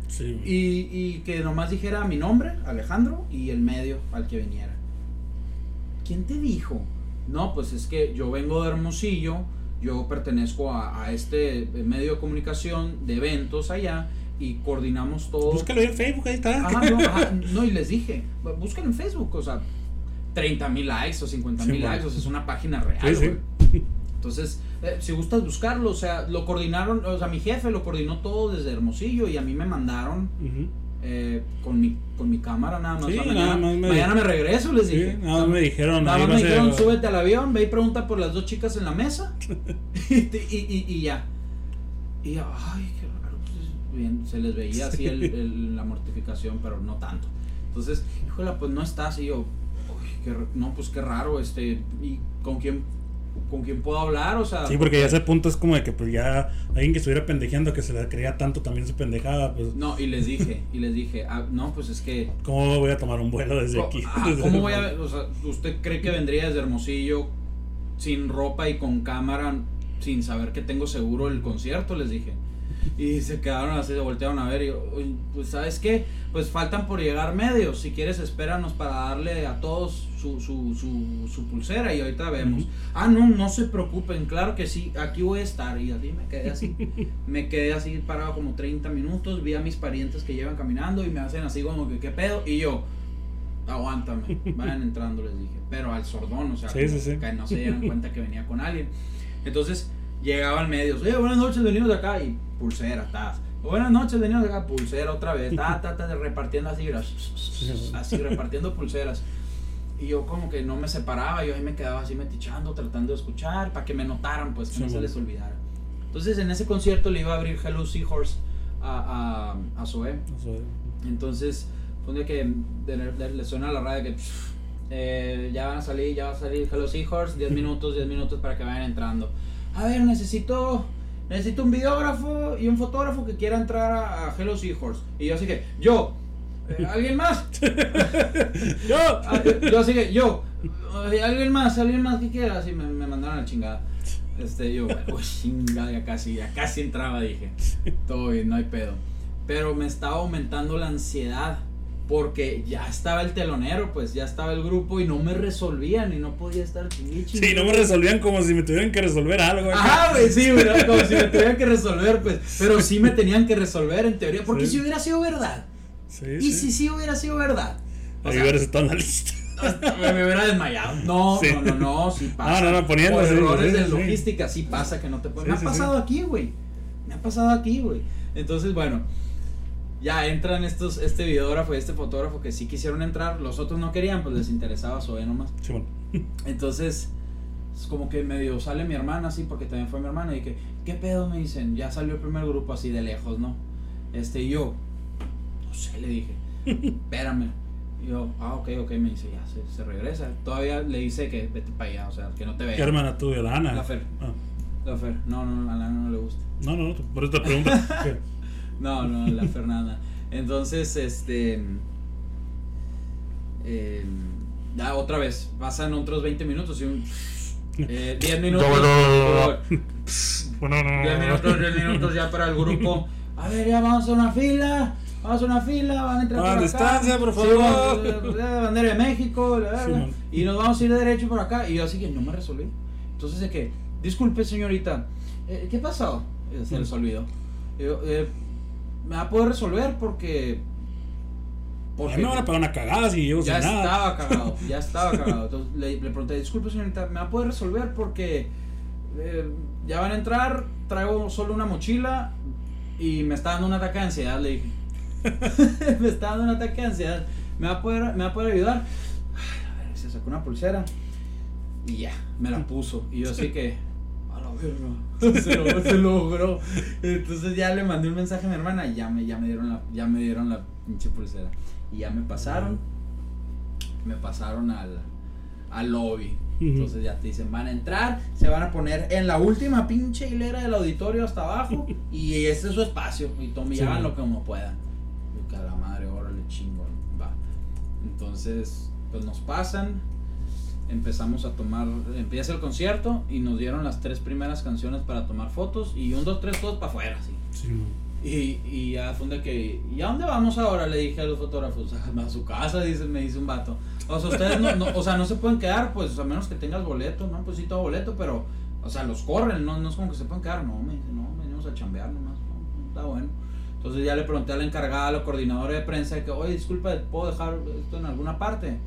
Sí, y, y que nomás dijera mi nombre, Alejandro, y el medio al que viniera. ¿Quién te dijo? No, pues es que yo vengo de Hermosillo, yo pertenezco a, a este medio de comunicación de eventos allá y coordinamos todo. Búscalo en Facebook, ahí está. Ajá, no, ajá, no, y les dije, busquen en Facebook, o sea, 30 mil likes o 50 mil Sí, likes, o sea, es una página real, Sí. Entonces, eh, si gustas buscarlo, o sea, lo coordinaron, o sea, mi jefe lo coordinó todo desde Hermosillo y a mí me mandaron eh, con, mi, con mi cámara nada más. Sí, o sea, nada mañana, más me- mañana me regreso, les Sí, dije. nada O sea, me dijeron. Nada más me dijeron, súbete al avión, ve y pregunta por las dos chicas en la mesa. y, y, y- y ya. Y ay, qué raro. pues, bien, se les veía así el- el- la mortificación, pero no tanto. Entonces, híjole, pues no estás. Y yo, uy, qué no, pues qué raro, este, ¿y con quién con quién puedo hablar, o sea. Sí, porque ya ese punto es como de que pues ya alguien que estuviera pendejeando que se le creía tanto también se pendejaba, pues. No, y les dije, y les dije, ah, no, pues es que. ¿Cómo voy a tomar un vuelo desde aquí? ah, Desde- ¿Cómo voy a.? O sea, ¿usted cree que vendría desde Hermosillo sin ropa y con cámara sin saber que tengo seguro el concierto? Les dije. Y se quedaron así, se voltearon a ver y yo, "Uy, pues ¿sabes qué? Pues faltan por llegar medios. Si quieres, espéranos para darle a todos su, su, su, su pulsera y ahorita vemos. Ah, no, no se preocupen, claro que sí, aquí voy a estar. Y así me quedé así. me quedé así parado como 30 minutos, vi a mis parientes que llevan caminando y me hacen así como que, ¿qué pedo? Y yo, aguántame, vayan entrando, les dije. Pero al sordón, o sea, Sí, sí, sí. que no se dieran cuenta que venía con alguien. Entonces llegaban medios, oye, buenas noches, venimos de acá y pulsera, tas. Buenas noches, venimos de acá, pulsera otra vez, ta, ta, ta, repartiendo así, así repartiendo pulseras. Y yo como que no me separaba, yo ahí me quedaba así metichando, tratando de escuchar, para que me notaran, pues que Sí, no se man. les olvidara. Entonces en ese concierto le iba a abrir Hello Seahorse a, a, a sé. Entonces, día que de- de- le suena a la radio que pff, eh, ya van a salir, ya va a salir Hello Seahorse, 10 minutos, 10 minutos para que vayan entrando. A ver, necesito necesito un videógrafo y un fotógrafo que quiera entrar a, a Hello Seahorse. Y yo así que, yo, eh, ¿alguien más? ¡Yo! Ah, yo así que, yo, eh, ¿alguien más? ¿Alguien más que quiera? Así me, me mandaron a la chingada. Este, yo, bueno, chingada, ya casi, ya casi entraba, dije. Todo bien, no hay pedo. Pero me estaba aumentando la ansiedad. Porque ya estaba el telonero, pues ya estaba el grupo y no me resolvían y no podía estar chingui, Sí, no me resolvían como si me tuvieran que resolver algo. acá. Ajá, güey, sí, güey, como si me tuvieran que resolver, pues. Pero sí me tenían que resolver en teoría. Porque Sí. si hubiera sido verdad. Sí, Y sí. si sí hubiera sido verdad. O Ahí hubieras estado en la lista. me, me hubiera desmayado. No, Sí. no, no, no, sí pasa. No, no, no, poniendo, Por errores de logística, sí pasa que no te me ha pasado aquí, güey. Me ha pasado aquí, güey. Entonces, bueno, ya entran estos, este videógrafo y este fotógrafo que sí quisieron entrar, los otros no querían, pues les interesaba Zoe nomás. Sí, bueno. Entonces, es como que medio sale mi hermana así, porque también fue mi hermana, y que, ¿qué pedo? Me dicen, ya salió el primer grupo así de lejos, ¿no? Este, y yo, no sé, le dije, espérame. Y yo, ah, ok, ok, me dice, ya, se, se regresa. Todavía le dice que vete para allá, o sea, que no te vea. ¿Qué hermana tuya? La Ana. La Fer. Ah. La Fer, no, no, no, a la Ana no le gusta. No, no, no, por eso te pregunto. No, no, la Fernanda. Entonces, este. eh, ya otra vez, pasan otros 20 minutos y un. eh, 10 minutos. Bueno, no, no, 10 no. minutos, 10 minutos ya para el grupo. A ver, ya vamos a una fila. Vamos a una fila, van a entrar Ah, por acá. distancia, por Sí, favor. eh, bandera de México, la Sí, y nos vamos a ir de derecho por acá. Y yo así que no me resolví. Entonces de que, disculpe señorita, eh, ¿qué pasó? Eh, Se les olvidó. Yo, eh, me va a poder resolver porque... A mí me van a pagar una cagada si llevo ya sin nada. estaba cagado, ya estaba cagado. Entonces le, le pregunté, disculpe señorita, ¿me va a poder resolver? Porque eh, ya van a entrar, traigo solo una mochila y me está dando un ataque de ansiedad, le dije. me está dando un ataque de ansiedad. ¿Me va a poder, me va a poder ayudar? Ay, a ver, se sacó una pulsera y ya, me la puso. Y yo así que, se, lo- se logró. Entonces ya le mandé un mensaje a mi hermana y ya me, ya me dieron la, ya me dieron la pinche pulsera. Y ya me pasaron, me pasaron al, al lobby. Entonces ya te dicen, van a entrar, se van a poner en la última pinche hilera del auditorio hasta abajo y este es su espacio. Y tomen Sí, lo que como puedan. Yo que a la madre, órale, chingón, va. Entonces, pues nos pasan, empezamos a tomar, empieza el concierto y nos dieron las tres primeras canciones para tomar fotos y un, dos, tres, todos para afuera, así. Sí. Y, y ya fue un día que, ¿y a dónde vamos ahora? Le dije a los fotógrafos, a su casa, dice, me dice un vato. O sea, ustedes no, no- o sea, no se pueden quedar, pues, a menos que tengas boleto, ¿no? Pues sí, todo boleto, pero, o sea, los corren, no, no es como que se pueden quedar, no, me dice, no, venimos a chambear nomás, no, está bueno. Entonces ya le pregunté a la encargada, a la coordinadora de prensa, de que, oye, disculpa, ¿puedo dejar esto en alguna parte?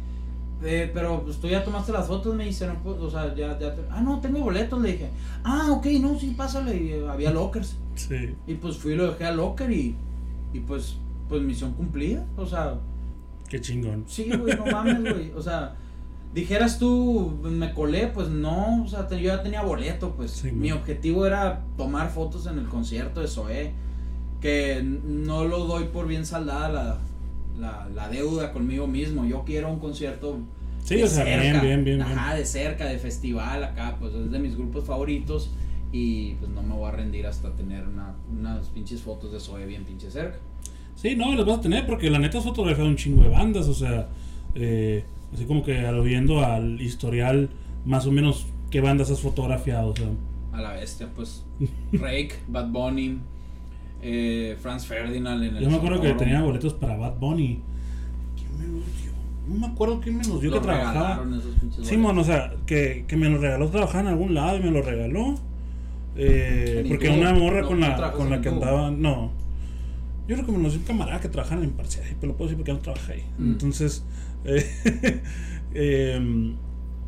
Eh, pero pues tú ya tomaste las fotos, me dice, no puedo, o sea, ya, ya, te- ah, no, tengo boletos, le dije, ah, ok, no, sí, pásale, y eh, había lockers. Sí. Y pues fui y lo dejé al locker y, y pues, pues misión cumplida. O sea, Qué chingón. sí, güey, no mames, güey. O sea, dijeras tú, me colé, pues no. O sea, te- yo ya tenía boleto, pues. Sí, Mi objetivo era tomar fotos en el concierto de Zoé. Que no lo doy por bien saldada la, la, la deuda conmigo mismo. Yo quiero un concierto Sí, de o sea, bien, cerca. bien, bien, Ajá, de cerca, de festival acá, pues es de mis grupos favoritos. Y pues no me voy a rendir hasta tener una, unas pinches fotos de Zoe bien pinche cerca. Sí, no, las vas a tener porque la neta has fotografiado un chingo de bandas, o sea, eh, así como que aludiendo al historial, más o menos, ¿qué bandas has fotografiado? O sea, A la bestia, pues Rake, Bad Bunny, eh, Franz Ferdinand en el yo me acuerdo que tenía boletos para Bad Bunny. ¿Quién me los dio? No me acuerdo quién me los dio Los que trabajaba. Sí, mon, o sea, que, que me lo regaló, trabajaba en algún lado y me lo regaló. Eh, porque una morra No, con la, con la que andaba, no. Yo creo que me lo dio un camarada que trabajaba en la imparcial, pero lo puedo decir porque no trabajé ahí. Mm. Entonces, eh, em,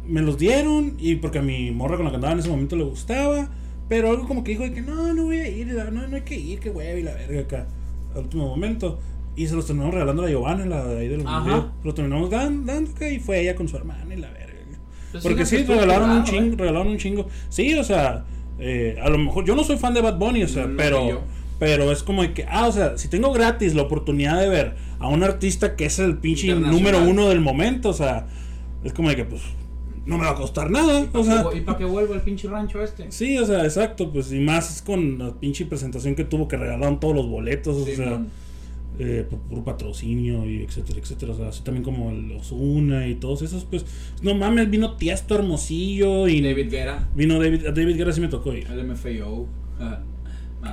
me los dieron y porque a mi morra con la que andaba en ese momento le gustaba, pero algo como que dijo de que no, no voy a ir, no, no hay que ir, que huevo y la verga acá, al último momento. Y se los terminamos regalando a Giovanna, la de ahí del museo. Se los terminamos dan- dando acá y fue ella con su hermana y la verga. Pues Porque sí, regalaron un chingo, regalaron un chingo. Sí, o sea, eh, a lo mejor yo no soy fan de Bad Bunny, o sea, No, pero pero es como de que, ah, o sea, si tengo gratis la oportunidad de ver a un artista que es el pinche número uno del momento, o sea, es como de que, pues, no me va a costar nada, o sea. ¿Y para que vuelva el pinche rancho este? Sí, o sea, exacto, pues, y más con la pinche presentación que tuvo, que regalaron todos los boletos, o Sí, sea, eh, por puro patrocinio y etcétera, etcétera. O sea, así también como el Osuna y todos esos, pues, no mames, vino Tiesto Hermosillo y David Guerra, vino David, a David Guerra sí me tocó ir. el MFAO. Ah,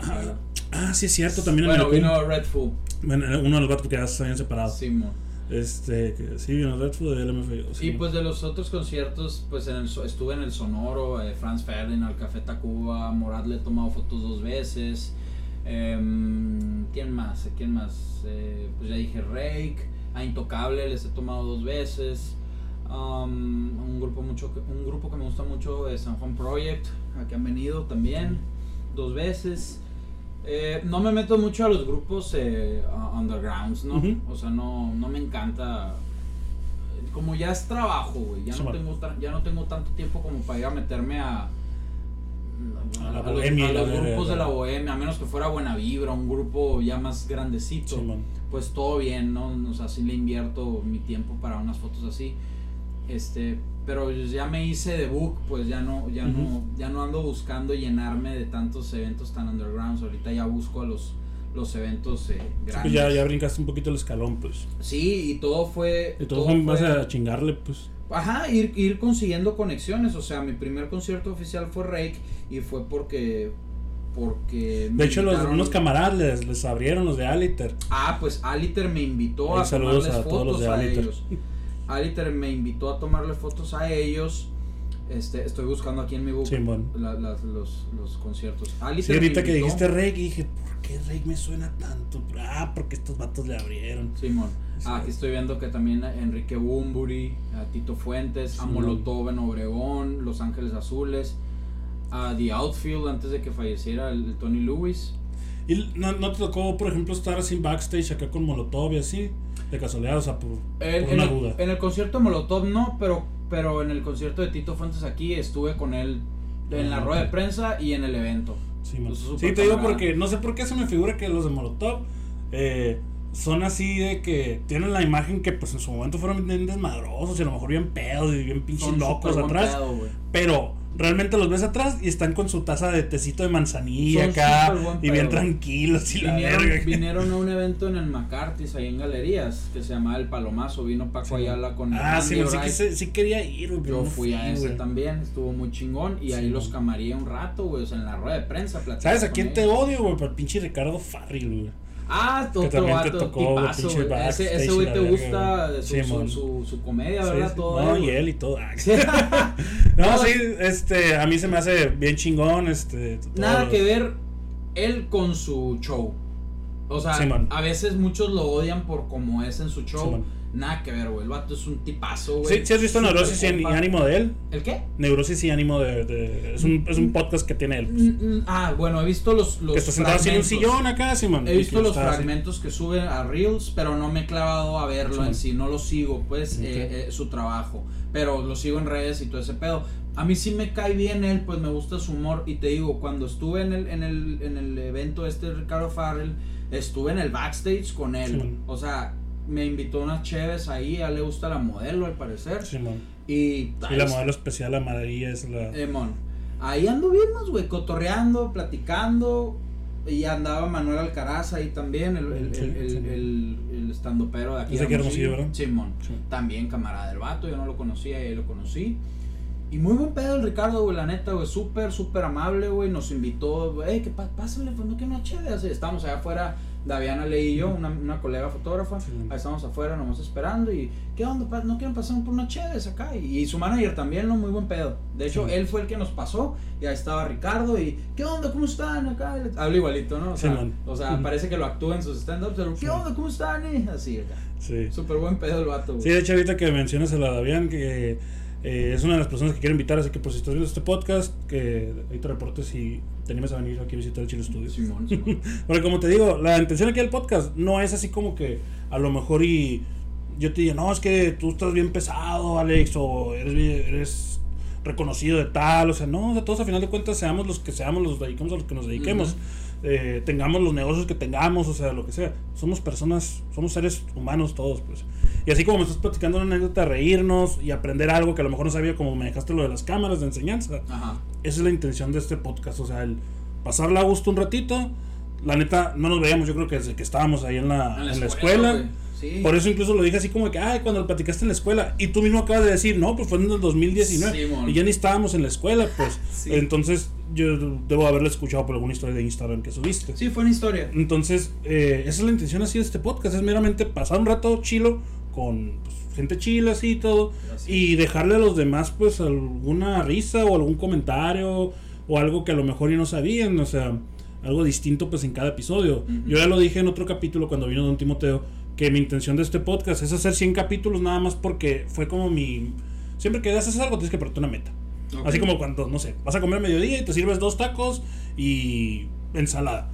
claro. Ah, sí es cierto, también Bueno, vino Red Fool. Bueno, uno de los vatos que ya se habían separado. Simón. Este, que sí, vino Redfoot del MFAO. sí. Y pues de los otros conciertos, pues en el, estuve en el Sonoro, eh, Franz Ferdinand, Café Tacuba, Morat le he tomado fotos dos veces. Em, ¿Quién más? ¿Quién más? Eh, pues ya dije Rake, a Intocable les he tomado dos veces. Um, un grupo mucho un grupo que me gusta mucho es San Juan Project, a que han venido también dos veces. Eh, no me meto mucho a los grupos eh, a- undergrounds, ¿no? O sea, no, no me encanta. Como ya es trabajo, güey. Ya, no tengo ya no tengo tanto tiempo como para ir a meterme a. A la los- bohemia, a los grupos de la- bohemia, a menos que fuera Buena Vibra, un grupo ya más grandecito pues todo bien, ¿no? O sea, sí le invierto mi tiempo para unas fotos así. Este, pero ya me hice de book, pues ya no, ya no, ya no ando buscando llenarme de tantos eventos tan undergrounds. Ahorita ya busco a los, los eventos eh, Sí, grandes. pues ya, ya brincaste un poquito el escalón, pues. Sí, y todo fue. Y todo todo vas fue- a chingarle, pues. Ajá, ir, ir consiguiendo conexiones. O sea, mi primer concierto oficial fue Rake y fue porque. Porque. De hecho, los, unos camaradas les, les abrieron los de Aliter. Ah, pues Aliter me invitó a saludos tomarles a todos los fotos de a, Aliter. ellos. Aliter me invitó a tomarle fotos a ellos. Este, estoy buscando aquí en mi book la- los, los conciertos. Aliter Sí, ahorita que dijiste Rake, dije, ¿por qué Rake me suena tanto? Ah, porque estos vatos le abrieron. Simón. Sí. Ah, aquí estoy viendo que también a Enrique Bumburi, a Tito Fuentes, a. Molotov en Obregón, Los Ángeles Azules, a The Outfield antes de que falleciera el, el Tony Lewis. ¿Y no, no te tocó, por ejemplo, estar así backstage acá con Molotov y así? De casualidad, o sea, por, una el, duda. en el concierto de Molotov no, pero, pero en el concierto de Tito Fuentes aquí estuve con él en la Ah, rueda de prensa y en el evento. Sí, te digo porque no sé por qué se me figura que los de Molotov eh, son así de que tienen la imagen que pues en su momento fueron bien desmadrosos y a lo mejor bien pedos y bien pinches locos atrás. pedo. Pero realmente los ves atrás y están con su taza de tecito de manzanilla Son acá y bien tranquilos y la Vinieron, verga. vinieron a un evento en el McCarthy's ahí en Galerías que se llamaba El Palomazo. Vino Paco Sí. Ayala con Ah, Randy sí, sí, quise- sí quería ir, güey, Yo no fui a ese güey. también, estuvo muy chingón. Y ahí los man. camaría un rato, güey. O sea, en la rueda de prensa platicando ¿Sabes a quién te odio, güey? Para el pinche Ricardo Farril, güey. Ah, otro también te vato, tocó, tipazo, güey. Ese, ese güey te gusta su, su, Simón. su, su comedia, ¿verdad? sí. Todo no, y él y todo. Ah, Sí. No, sí, este, a mí se me hace bien chingón, este. Nada que ver él con su show. O sea, a veces muchos lo odian por cómo es en su show. Nada que ver, güey. El vato es un tipazo, güey. Sí, sí has visto Súper Neurosis y, y. Ánimo de él. ¿El qué? Neurosis y Ánimo de. de- es, un, es un podcast que tiene él. pues, Mm, mm, Ah, bueno, he visto los, los que está sentado así en un fragmentos. sillón acá, Simón. He visto los está así. fragmentos que sube a Reels, pero no me he clavado a verlo Simón. en sí, no lo sigo, pues, Ok. eh, eh, su trabajo, pero lo sigo en redes y todo ese pedo. A mí sí me cae bien él, pues me gusta su humor y te digo, cuando estuve en el, en el, en el evento este de Ricardo Farrell, estuve en el backstage con él, Simón. o sea, me invitó unas cheves ahí, a él le gusta la modelo al parecer. Simón. Y, Y la modelo especial amarilla es la. Mon. Ahí anduvimos, güey, cotorreando, platicando. Y andaba Manuel Alcaraz ahí también, el, el, Sí, el, sí. el- el estandopero de aquí. Es de aquí, Hermosillo, ¿verdad? Simón. También camarada del vato, yo no lo conocía y ahí lo conocí. Y muy buen pedo el Ricardo, güey, la neta, güey, súper, súper amable, güey, nos invitó, güey, que pásale, pues no que no chévere, así, estábamos allá afuera, Daviana Ley y yo, una, una colega fotógrafa, Sí. ahí estábamos afuera, nomás esperando, y, ¿qué onda? ¿No quieren pasar por una chévere acá? Y, y su manager también, ¿no? Muy buen pedo. De hecho, Sí. él fue el que nos pasó, y ahí estaba Ricardo, y, ¿qué onda, cómo están acá? Habla igualito, ¿no? O sea, o sea parece que lo actúa en sus stand-ups, pero, ¿qué onda, cómo están? eh? Así, acá. Sí. Súper buen pedo el vato, güey. Sí, de hecho, ahorita que mencionas a la Davian, que eh, es una de las personas que quiero invitar, así que pues si estás viendo este podcast, que ahí te reportes si te a venir aquí a visitar el Chile Studios. Simón, Simón. Porque como te digo, la intención aquí del podcast no es así como que a lo mejor y yo te diga, no, es que tú estás bien pesado, Alex, o eres, eres reconocido de tal, o sea, no, o sea, todos a final de cuentas seamos los que seamos, los dediquemos a los que nos dediquemos, eh, tengamos los negocios que tengamos, o sea, lo que sea, somos personas, somos seres humanos todos, pues. Y así como me estás platicando una anécdota, reírnos y aprender algo que a lo mejor no sabía, como me dejaste lo de las cámaras de enseñanza, Ajá. esa es la intención de este podcast, o sea, el pasarla a gusto un ratito. La neta, no nos veíamos, yo creo que desde que estábamos ahí en la, en la escuela. Sí. Por eso incluso lo dije así como que, ay, cuando lo platicaste en la escuela. Y tú mismo acabas de decir, no, pues fue en el 2019. Simón. y ya ni estábamos en la escuela, pues. Sí. Entonces, yo debo haberlo escuchado por alguna historia de Instagram que subiste. Sí, fue una historia. Entonces, eh, esa es la intención así de este podcast. Es meramente pasar un rato chilo con pues, gente chila así y todo. Y dejarle a los demás pues alguna risa o algún comentario o algo que a lo mejor ya no sabían. O sea, algo distinto pues en cada episodio. Yo ya lo dije en otro capítulo cuando vino Don Timoteo. Que mi intención de este podcast es hacer 100 capítulos nada más porque fue como mi... Siempre que haces algo tienes que ponerte una meta. Así como cuando, no sé, vas a comer mediodía y te sirves dos tacos y ensalada.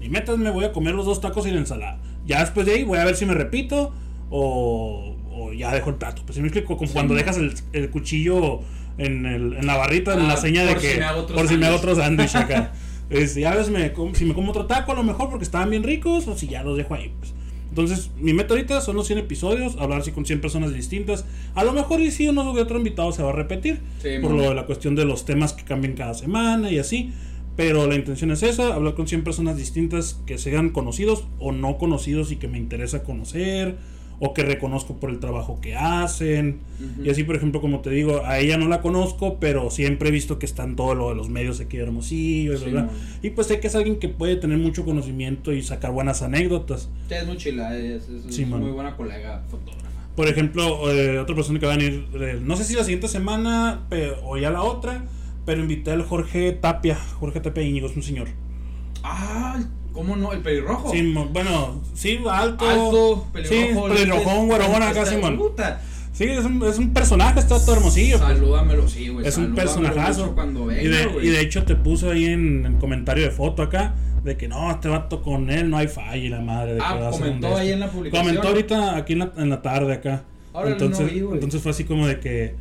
Mi meta es me voy a comer los dos tacos y la ensalada. Ya después de ahí voy a ver si me repito o, o ya dejo el plato. Pues si me explico, como Sí, cuando dejas el, el cuchillo en, el- en la barrita, en Ah, la seña de si que por si me hago otro sándwich. acá. Es, ya ves, me, si me como otro taco a lo mejor porque estaban bien ricos o si ya los dejo ahí. Pues. Entonces, mi meta ahorita son los 100 episodios, hablar así con 100 personas distintas. A lo mejor y si uno que otro invitado se va a repetir Sí, por lo de la cuestión de los temas que cambian cada semana y así. Pero la intención es esa, hablar con 100 personas distintas que sean conocidos o no conocidos y que me interesa conocer o que reconozco por el trabajo que hacen. Y así, por ejemplo, como te digo, a ella no la conozco, pero siempre he visto que está en todo lo de los medios aquí de Hermosillo bla, Sí, bla. Y pues sé que es alguien que puede tener mucho conocimiento y sacar buenas anécdotas. Es muy chila, es, es- es Sí, muy buena colega fotógrafa. Por ejemplo, eh, otra persona que va a venir, eh, no sé si la siguiente semana pe- o ya la otra, pero invité al Jorge Tapia. Jorge Tapia Íñigo es un señor. Ah, ¿cómo no? El pelirrojo. Sí, bueno, sí, alto. Alto, Sí, pelirrojo. pelirrojón, lentes, güerón acá, Simón. puta. Sí, es un, es un personaje, está todo hermosillo. pues. Salúdamelo, sí, güey. Es un personajazo. mucho Cuando venga, y, de, güey. y de hecho te puso ahí en el comentario de foto acá de que no, este vato con él no hay falla y la madre de que Ah, un comentó ahí en la publicación. Comentó ahorita aquí en la, en la tarde acá. Órale, entonces, no vi, entonces fue así como de que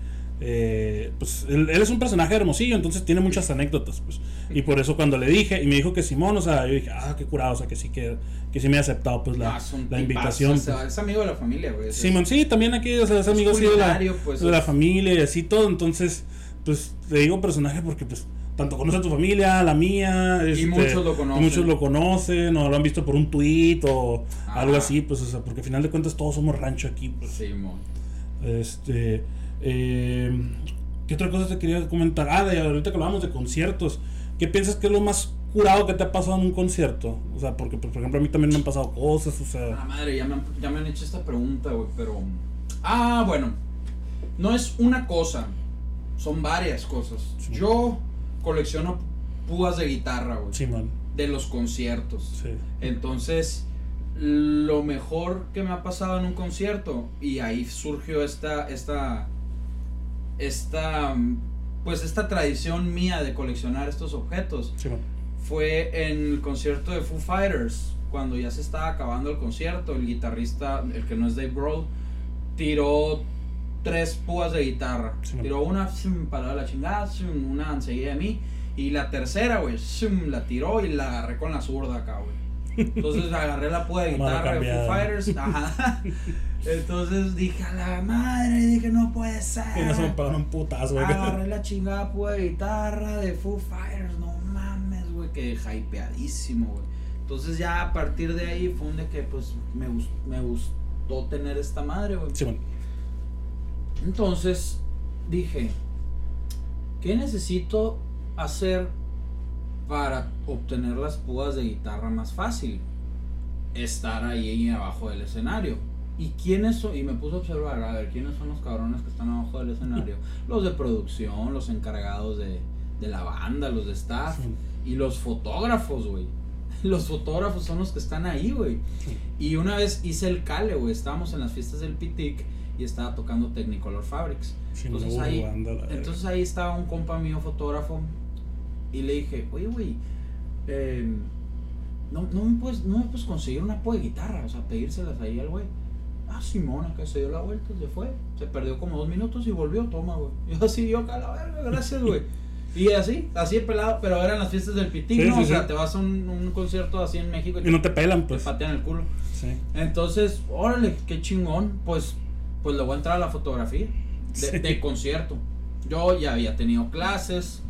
eh, pues él, él es un personaje hermosillo, entonces tiene muchas anécdotas, pues. Y por eso cuando le dije, y me dijo que Simón, o sea, yo dije, ah, qué curado, o sea, que sí que, que sí me ha aceptado pues la, Ah, la invitación. o sea, pues. Es amigo de la familia, güey. Simón, sí, también aquí, o sea, es amigo de la, pues, de la familia y así todo, entonces, pues, te digo personaje porque, pues, tanto conoce a tu familia, la mía, este, muchos lo conocen. y muchos lo conocen, o lo han visto por un tweet, o Ah. algo así, pues, o sea, porque al final de cuentas todos somos rancho aquí, pues, Simón. este, eh, ¿qué otra cosa te quería comentar? Ah, de ahorita que hablamos de conciertos, ¿qué piensas que es lo más curado que te ha pasado en un concierto? O sea, porque, pues, por ejemplo, a mí también me han pasado cosas, o sea... Ah, madre, ya me, han, ya me han hecho esta pregunta, güey, pero... Ah, bueno. No es una cosa, son varias cosas. Sí. Yo colecciono púas de guitarra, güey. Simón, De los conciertos. sí. Entonces, lo mejor que me ha pasado en un concierto, y ahí surgió esta, esta, esta, pues esta tradición mía de coleccionar estos objetos, fue en el concierto de Foo Fighters, cuando ya se estaba acabando el concierto, el guitarrista, el que no es Dave Grohl, tiró tres púas de guitarra. Sí, tiró una para la chingada, una enseguida de mí, y la tercera, güey, la tiró y la agarré con la zurda acá, güey. Entonces agarré la púa de guitarra de Foo Fighters. Ajá. Entonces dije, a la madre, dije, no puede ser. Que no se me pagaron un putazo, güey. Agarré la chingada púa de guitarra de Foo Fighters, no mames, güey, que hypeadísimo, güey. Entonces ya a partir de ahí fue un de que pues me, me gustó tener esta madre, güey. Sí, bueno. Entonces dije, ¿qué necesito hacer para obtener las púas de guitarra más fácil? Estar ahí abajo del escenario. ¿Y quiénes son? Y me puse a observar, a ver, ¿quiénes son los cabrones que están abajo del escenario? Los de producción, los encargados de, la banda, los de staff y los fotógrafos, güey. Los fotógrafos son los que están ahí, güey. Y una vez hice el cale, güey. Estábamos en las fiestas del Pitic y estaba tocando Technicolor Fabrics. entonces, ahí, entonces ahí estaba un compa mío, fotógrafo, y le dije, oye, güey, em, no, no, me puedes, no me puedes conseguir una de guitarra, o sea, pedírselas ahí al güey. Ah, Simón, acá se dio la vuelta, se fue, se perdió como dos minutos y volvió, toma, güey. Yo así, yo acá la verga, gracias, güey. Y así, así de pelado, pero eran las fiestas del pitín, ¿no? o sea, te vas a un, un, concierto así en México y, no te pelan, pues. Te patean el culo. Sí. Entonces, órale, qué chingón. Pues pues le voy a entrar a la fotografía de, concierto. Yo ya había tenido clases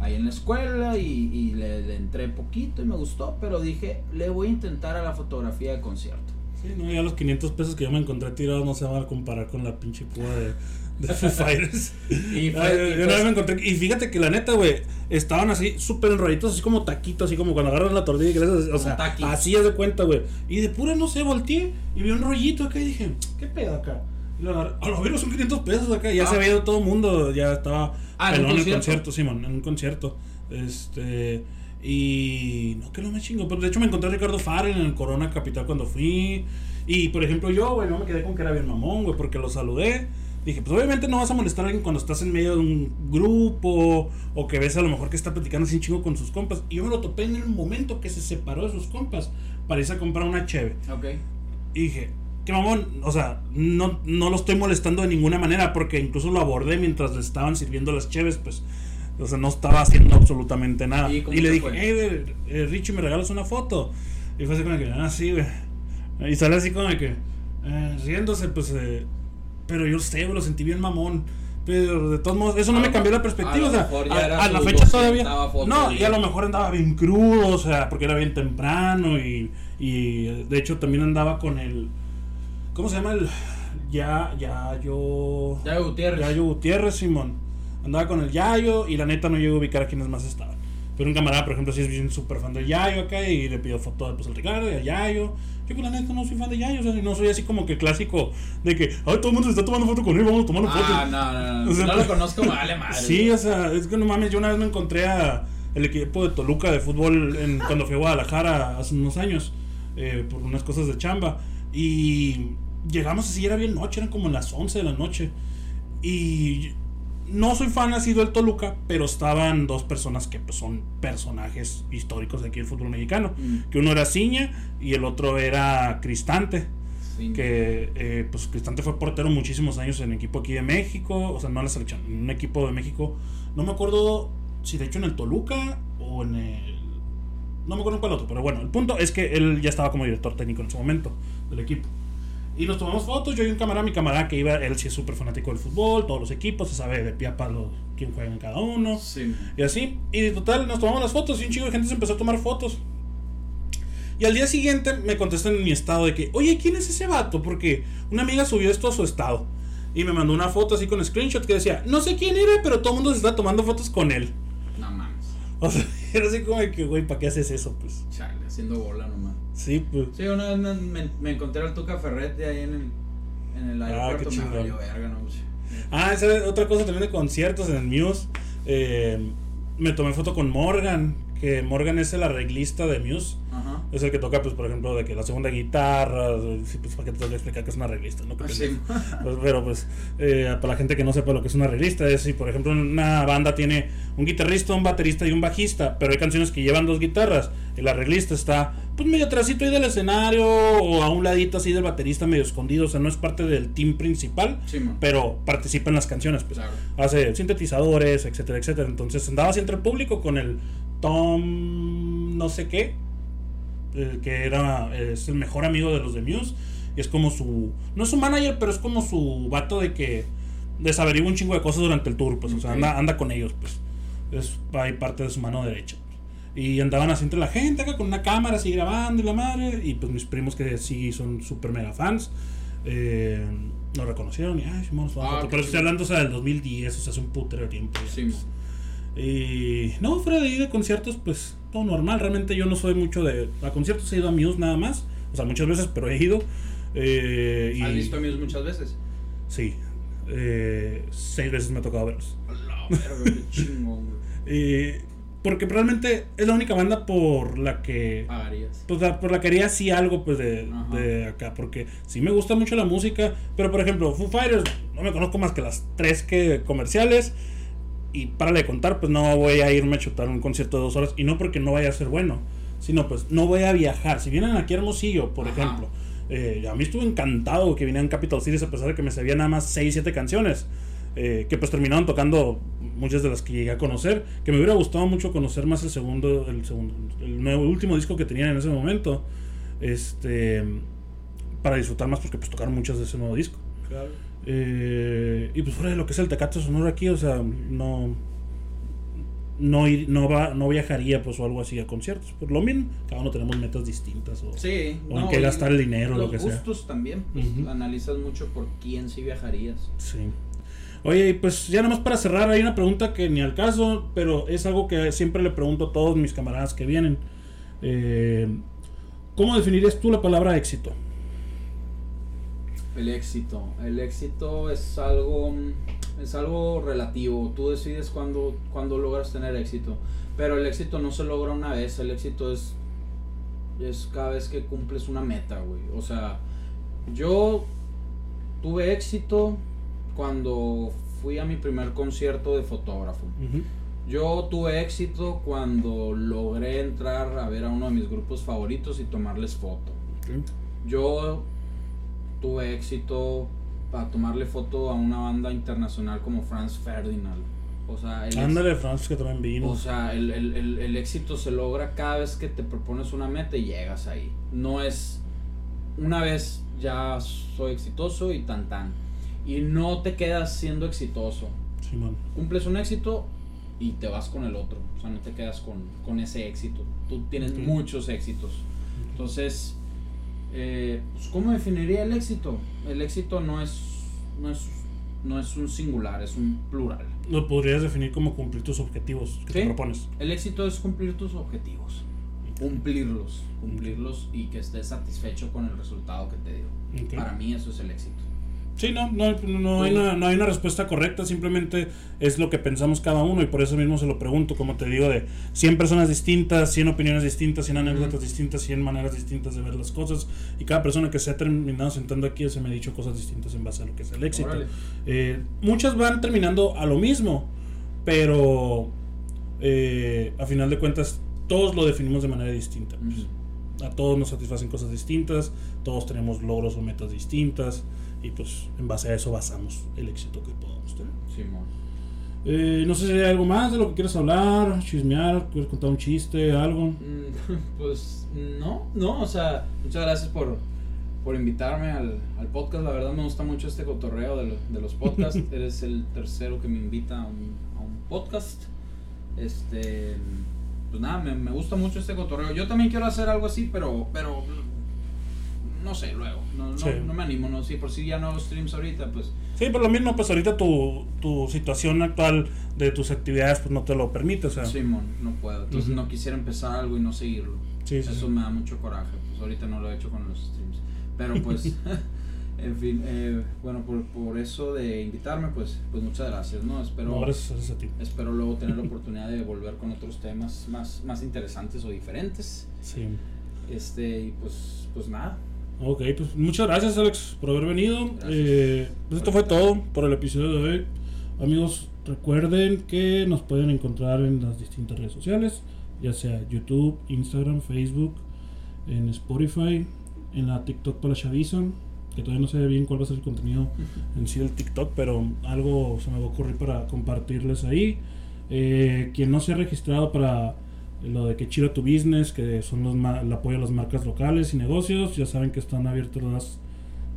ahí en la escuela y, le, entré poquito y me gustó, pero dije, le voy a intentar a la fotografía de concierto. Sí, no, ya los 500 pesos que yo me encontré tirados no se van a comparar con la pinche púa de, de Foo Fighters. y, me encontré, y fíjate que la neta, güey, estaban así súper enrolladitos, así como taquitos, así como cuando agarras la tortilla y crees, o sea, así es de cuenta, güey. Y de pura, no sé, volteé y vi un rollito acá y dije, ¿qué pedo acá? A lo menos son 500 pesos acá. Ya se había ido todo el mundo. Ya estaba ah, en el concierto, Simón. En un concierto. Este. Y. No, que no me chingo. Pero de hecho me encontré a Ricardo Farrell en el Corona Capital cuando fui. Y por ejemplo, yo, güey, no me quedé con que era bien mamón, güey, porque lo saludé. Dije, pues obviamente no vas a molestar a alguien cuando estás en medio de un grupo o que ves a lo mejor que está platicando así chingo con sus compas. Y yo me lo topé en el momento que se separó de sus compas para irse a comprar una cheve. Ok. Y dije, que mamón, o sea, no, no lo estoy molestando de ninguna manera porque incluso lo abordé mientras le estaban sirviendo las cheves, pues, o sea, no estaba haciendo absolutamente nada. Y, le dije, hey, eh, Richie, ¿me regalas una foto? Y fue así como que, ah, sí, güey. Y sale así como que, eh, riéndose, pues, eh, pero yo sé, lo sentí bien mamón. Pero de todos modos, eso no me cambió la perspectiva. o sea, a, la fecha todavía. No, y a lo mejor andaba bien crudo, o sea, porque era bien temprano. Y, y de hecho también andaba con el ¿Cómo se llama el.? Ya, ya, yo. Yayo Gutiérrez. Yayo Gutiérrez, Simón. Andaba con el Yayo y la neta no llego a ubicar a quienes más estaban. Pero un camarada, por ejemplo, sí es bien súper fan del Yayo acá y le pido foto pues, al Ricardo y al Yayo. Yo con la neta no soy fan de Yayo, o sea, no soy así como que clásico de que, ay, todo el mundo se está tomando foto con él, vamos a tomar foto. Ah, no, no, no. O sea, no lo conozco, vale madre. Sí, o sea, es que no mames, yo una vez me encontré a el equipo de Toluca de fútbol en, cuando fui a Guadalajara hace unos años eh, por unas cosas de chamba y llegamos así, era bien noche, eran como las 11 de la noche. Y no soy fan así del Toluca, pero estaban dos personas que pues, son personajes históricos de aquí del fútbol mexicano. Mm. Que uno era Ciña y el otro era Cristante. Que eh, pues Cristante fue portero muchísimos años en el equipo aquí de México, o sea, no en la selección, en un equipo de México. No me acuerdo si de hecho en el Toluca o en el. No me acuerdo en cuál otro, pero bueno, el punto es que él ya estaba como director técnico en su momento del equipo. Y nos tomamos fotos, yo y un camarada, mi camarada que iba, él sí es súper fanático del fútbol, todos los equipos, se sabe de pie a palo quién juega en cada uno. Sí. Y así. Y de total, nos tomamos las fotos y un chico de gente se empezó a tomar fotos. Y al día siguiente me contestan en mi estado de que, oye, ¿quién es ese vato? Porque una amiga subió esto a su estado. Y me mandó una foto así con screenshot que decía, no sé quién era, pero todo el mundo se está tomando fotos con él. No mames. O sea, era así como de que, güey, ¿para qué haces eso? Pues. Chale, haciendo bola nomás. Sí, pues. Sí, una vez me, me, encontré al Tuca Ferretti ahí en el, en el ah, aeropuerto. Ah, me valió verga, no, Ah, esa es otra cosa también de conciertos en el Muse. Eh, me tomé foto con Morgan, que Morgan es el arreglista de Muse. Es el que toca, pues, por ejemplo, de que la segunda guitarra, pues, para que te voy a explicar que es un arreglista, ¿no? Pues, pero, pues, eh, para la gente que no sepa lo que es un arreglista, es si, por ejemplo, una banda tiene un guitarrista, un baterista y un bajista, pero hay canciones que llevan dos guitarras, el arreglista está, pues, medio atrásito ahí del escenario o a un ladito así del baterista medio escondido, o sea, no es parte del team principal, pero participa en las canciones, pues, hace sintetizadores, etcétera, etcétera. Entonces andaba así entre el público con el Tom no sé qué eh, que era es el mejor amigo de los de Muse. Y es como su. No es su manager, pero es como su vato de que desaverigua un chingo de cosas durante el tour, pues. O sea, anda, anda con ellos, pues. Es ahí parte de su mano derecha. Y andaban así entre la gente, acá con una cámara, así grabando y la madre. Y pues mis primos que sí son súper mega fans. Eh, lo reconocieron y, ay, Simón, Ah, foto". qué Pero estoy hablando, o sea, del 2010, o sea, hace un putero tiempo. ya, Sí, pues. Y no, fuera de ahí de conciertos, pues todo normal. Realmente yo no soy mucho de. A conciertos he ido a Muse nada más. O sea, muchas veces, pero he ido. Eh, y, ¿Has visto a Muse muchas veces? Sí. Eh, seis veces me ha tocado verlos. Qué chingón. Eh, porque realmente es la única banda por la que. Pagarías. Pues por la que haría así algo pues de, de acá. Porque sí me gusta mucho la música. Pero por ejemplo, Foo Fighters, no me conozco más que las tres que comerciales. Y para de contar, pues no voy a irme a chutar un concierto de dos horas. Y no porque no vaya a ser bueno. Sino pues no voy a viajar. Si vienen aquí a Hermosillo, por Ajá. ejemplo. eh, a mí estuve encantado que vinieran Capital Cities a pesar de que me sabía nada más 6, 7 canciones. eh, que pues terminaron tocando muchas de las que llegué a conocer. Que me hubiera gustado mucho conocer más el segundo, el segundo, el nuevo, último disco que tenían en ese momento. Este, para disfrutar más porque pues tocaron muchas de ese nuevo disco. Claro. Eh, y pues fuera de lo que es el Tecate Sonoro aquí, o sea, no no ir- no va no viajaría pues o algo así a conciertos. Por lo mismo, cada uno tenemos metas distintas o, Sí. o en qué gastar el dinero, los lo que sea. gustos también. Pues. Analizas mucho por quién sí viajarías. Sí. Oye, y pues ya nomás para cerrar, hay una pregunta que ni al caso, pero es algo que siempre le pregunto a todos mis camaradas que vienen. Eh, ¿Cómo definirías tú la palabra éxito? El éxito. El éxito es algo es algo relativo. Tú decides cuándo cuándo logras tener éxito. Pero el éxito no se logra una vez. El éxito es es cada vez que cumples una meta, güey. O sea, yo tuve éxito cuando fui a mi primer concierto de fotógrafo. Yo tuve éxito cuando logré entrar a ver a uno de mis grupos favoritos y tomarles foto. Yo tuve éxito para tomarle foto a una banda internacional como Franz Ferdinand. O sea, el, Ándale, Franz, que también vino. o sea, el, el- el- el éxito se logra cada vez que te propones una meta y llegas ahí. No es una vez ya soy exitoso y tan tan. Y no te quedas siendo exitoso. Simón. Cumples un éxito y te vas con el otro. O sea, no te quedas con, con ese éxito. Tú tienes Ok. muchos éxitos. Entonces, eh, pues, ¿cómo definiría el éxito? El éxito no es, no es, no es un singular, es un plural. Lo podrías definir como cumplir tus objetivos que te propones. El éxito es cumplir tus objetivos, cumplirlos, cumplirlos y que estés satisfecho con el resultado que te dio. Para mí eso es el éxito. Sí, no, no, no hay una, no hay una respuesta correcta, simplemente es lo que pensamos cada uno y por eso mismo se lo pregunto, como te digo, de 100 personas distintas, 100 opiniones distintas, 100 anécdotas distintas, 100 maneras distintas de ver las cosas y cada persona que se ha terminado sentando aquí se me ha dicho cosas distintas en base a lo que es el éxito. Eh, muchas van terminando a lo mismo, pero eh, a final de cuentas todos lo definimos de manera distinta. pues. A todos nos satisfacen cosas distintas, todos tenemos logros o metas distintas y pues en base a eso basamos el éxito que podamos tener. Simón. Eh, no sé si hay algo más de lo que quieres hablar, chismear, quieres contar un chiste, algo. Mm, Pues no, no, o sea, muchas gracias por, por invitarme al, al podcast. La verdad me gusta mucho este cotorreo de, lo- de los podcasts. Eres el tercero que me invita a un, a un podcast. Este, pues nada, me, me gusta mucho este cotorreo. Yo también quiero hacer algo así, pero, pero no sé, luego. No, no, Sí. no me animo, no, sí, por si ya no hago streams ahorita, pues Sí, por lo mismo, pues ahorita tu, tu situación actual de tus actividades pues no te lo permite, o sea. Simón, no puedo. Entonces no quisiera empezar algo y no seguirlo. Sí, sí, Eso sí. me da mucho coraje. Pues ahorita no lo he hecho con los streams. Pero pues, en fin, eh, bueno, por, por eso de invitarme, pues, pues muchas gracias, ¿no? Espero, No, gracias, a ti. espero luego tener la oportunidad de volver con otros temas más, más interesantes o diferentes. Sí. Este, y pues, pues nada. Ok, pues muchas gracias Alex por haber venido. Eh, pues esto fue todo por el episodio de hoy. Amigos, recuerden que nos pueden encontrar en las distintas redes sociales, ya sea YouTube, Instagram, Facebook, en Spotify, en la TikTok para Chaviza, que todavía no sé bien cuál va a ser el contenido en sí del TikTok, pero algo se me va a ocurrir para compartirles ahí. Eh, quien no se ha registrado para lo de que Chiro tu Business, que son los el apoyo a las marcas locales y negocios. Ya saben que están abiertas las,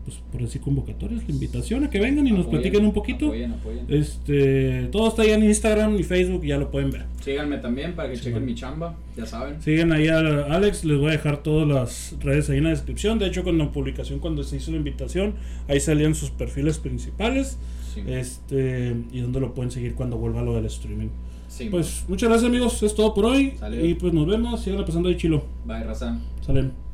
pues por decir convocatorias, la invitación a que vengan y nos platiquen un poquito. Apoyen, apoyen. Este, todo está ahí en Instagram y Facebook, ya lo pueden ver. Síganme también para que Sí, chequen mi chamba, ya saben. Siguen ahí a Alex, les voy a dejar todas las redes ahí en la descripción. De hecho, con la publicación, cuando se hizo la invitación, ahí salían sus perfiles principales. Sí, Este, y donde lo pueden seguir cuando vuelva lo del streaming. Sí, Pues muchas gracias amigos, es todo por hoy. Y pues nos vemos, sigan pasando ahí chilo. Bye, raza. Salen.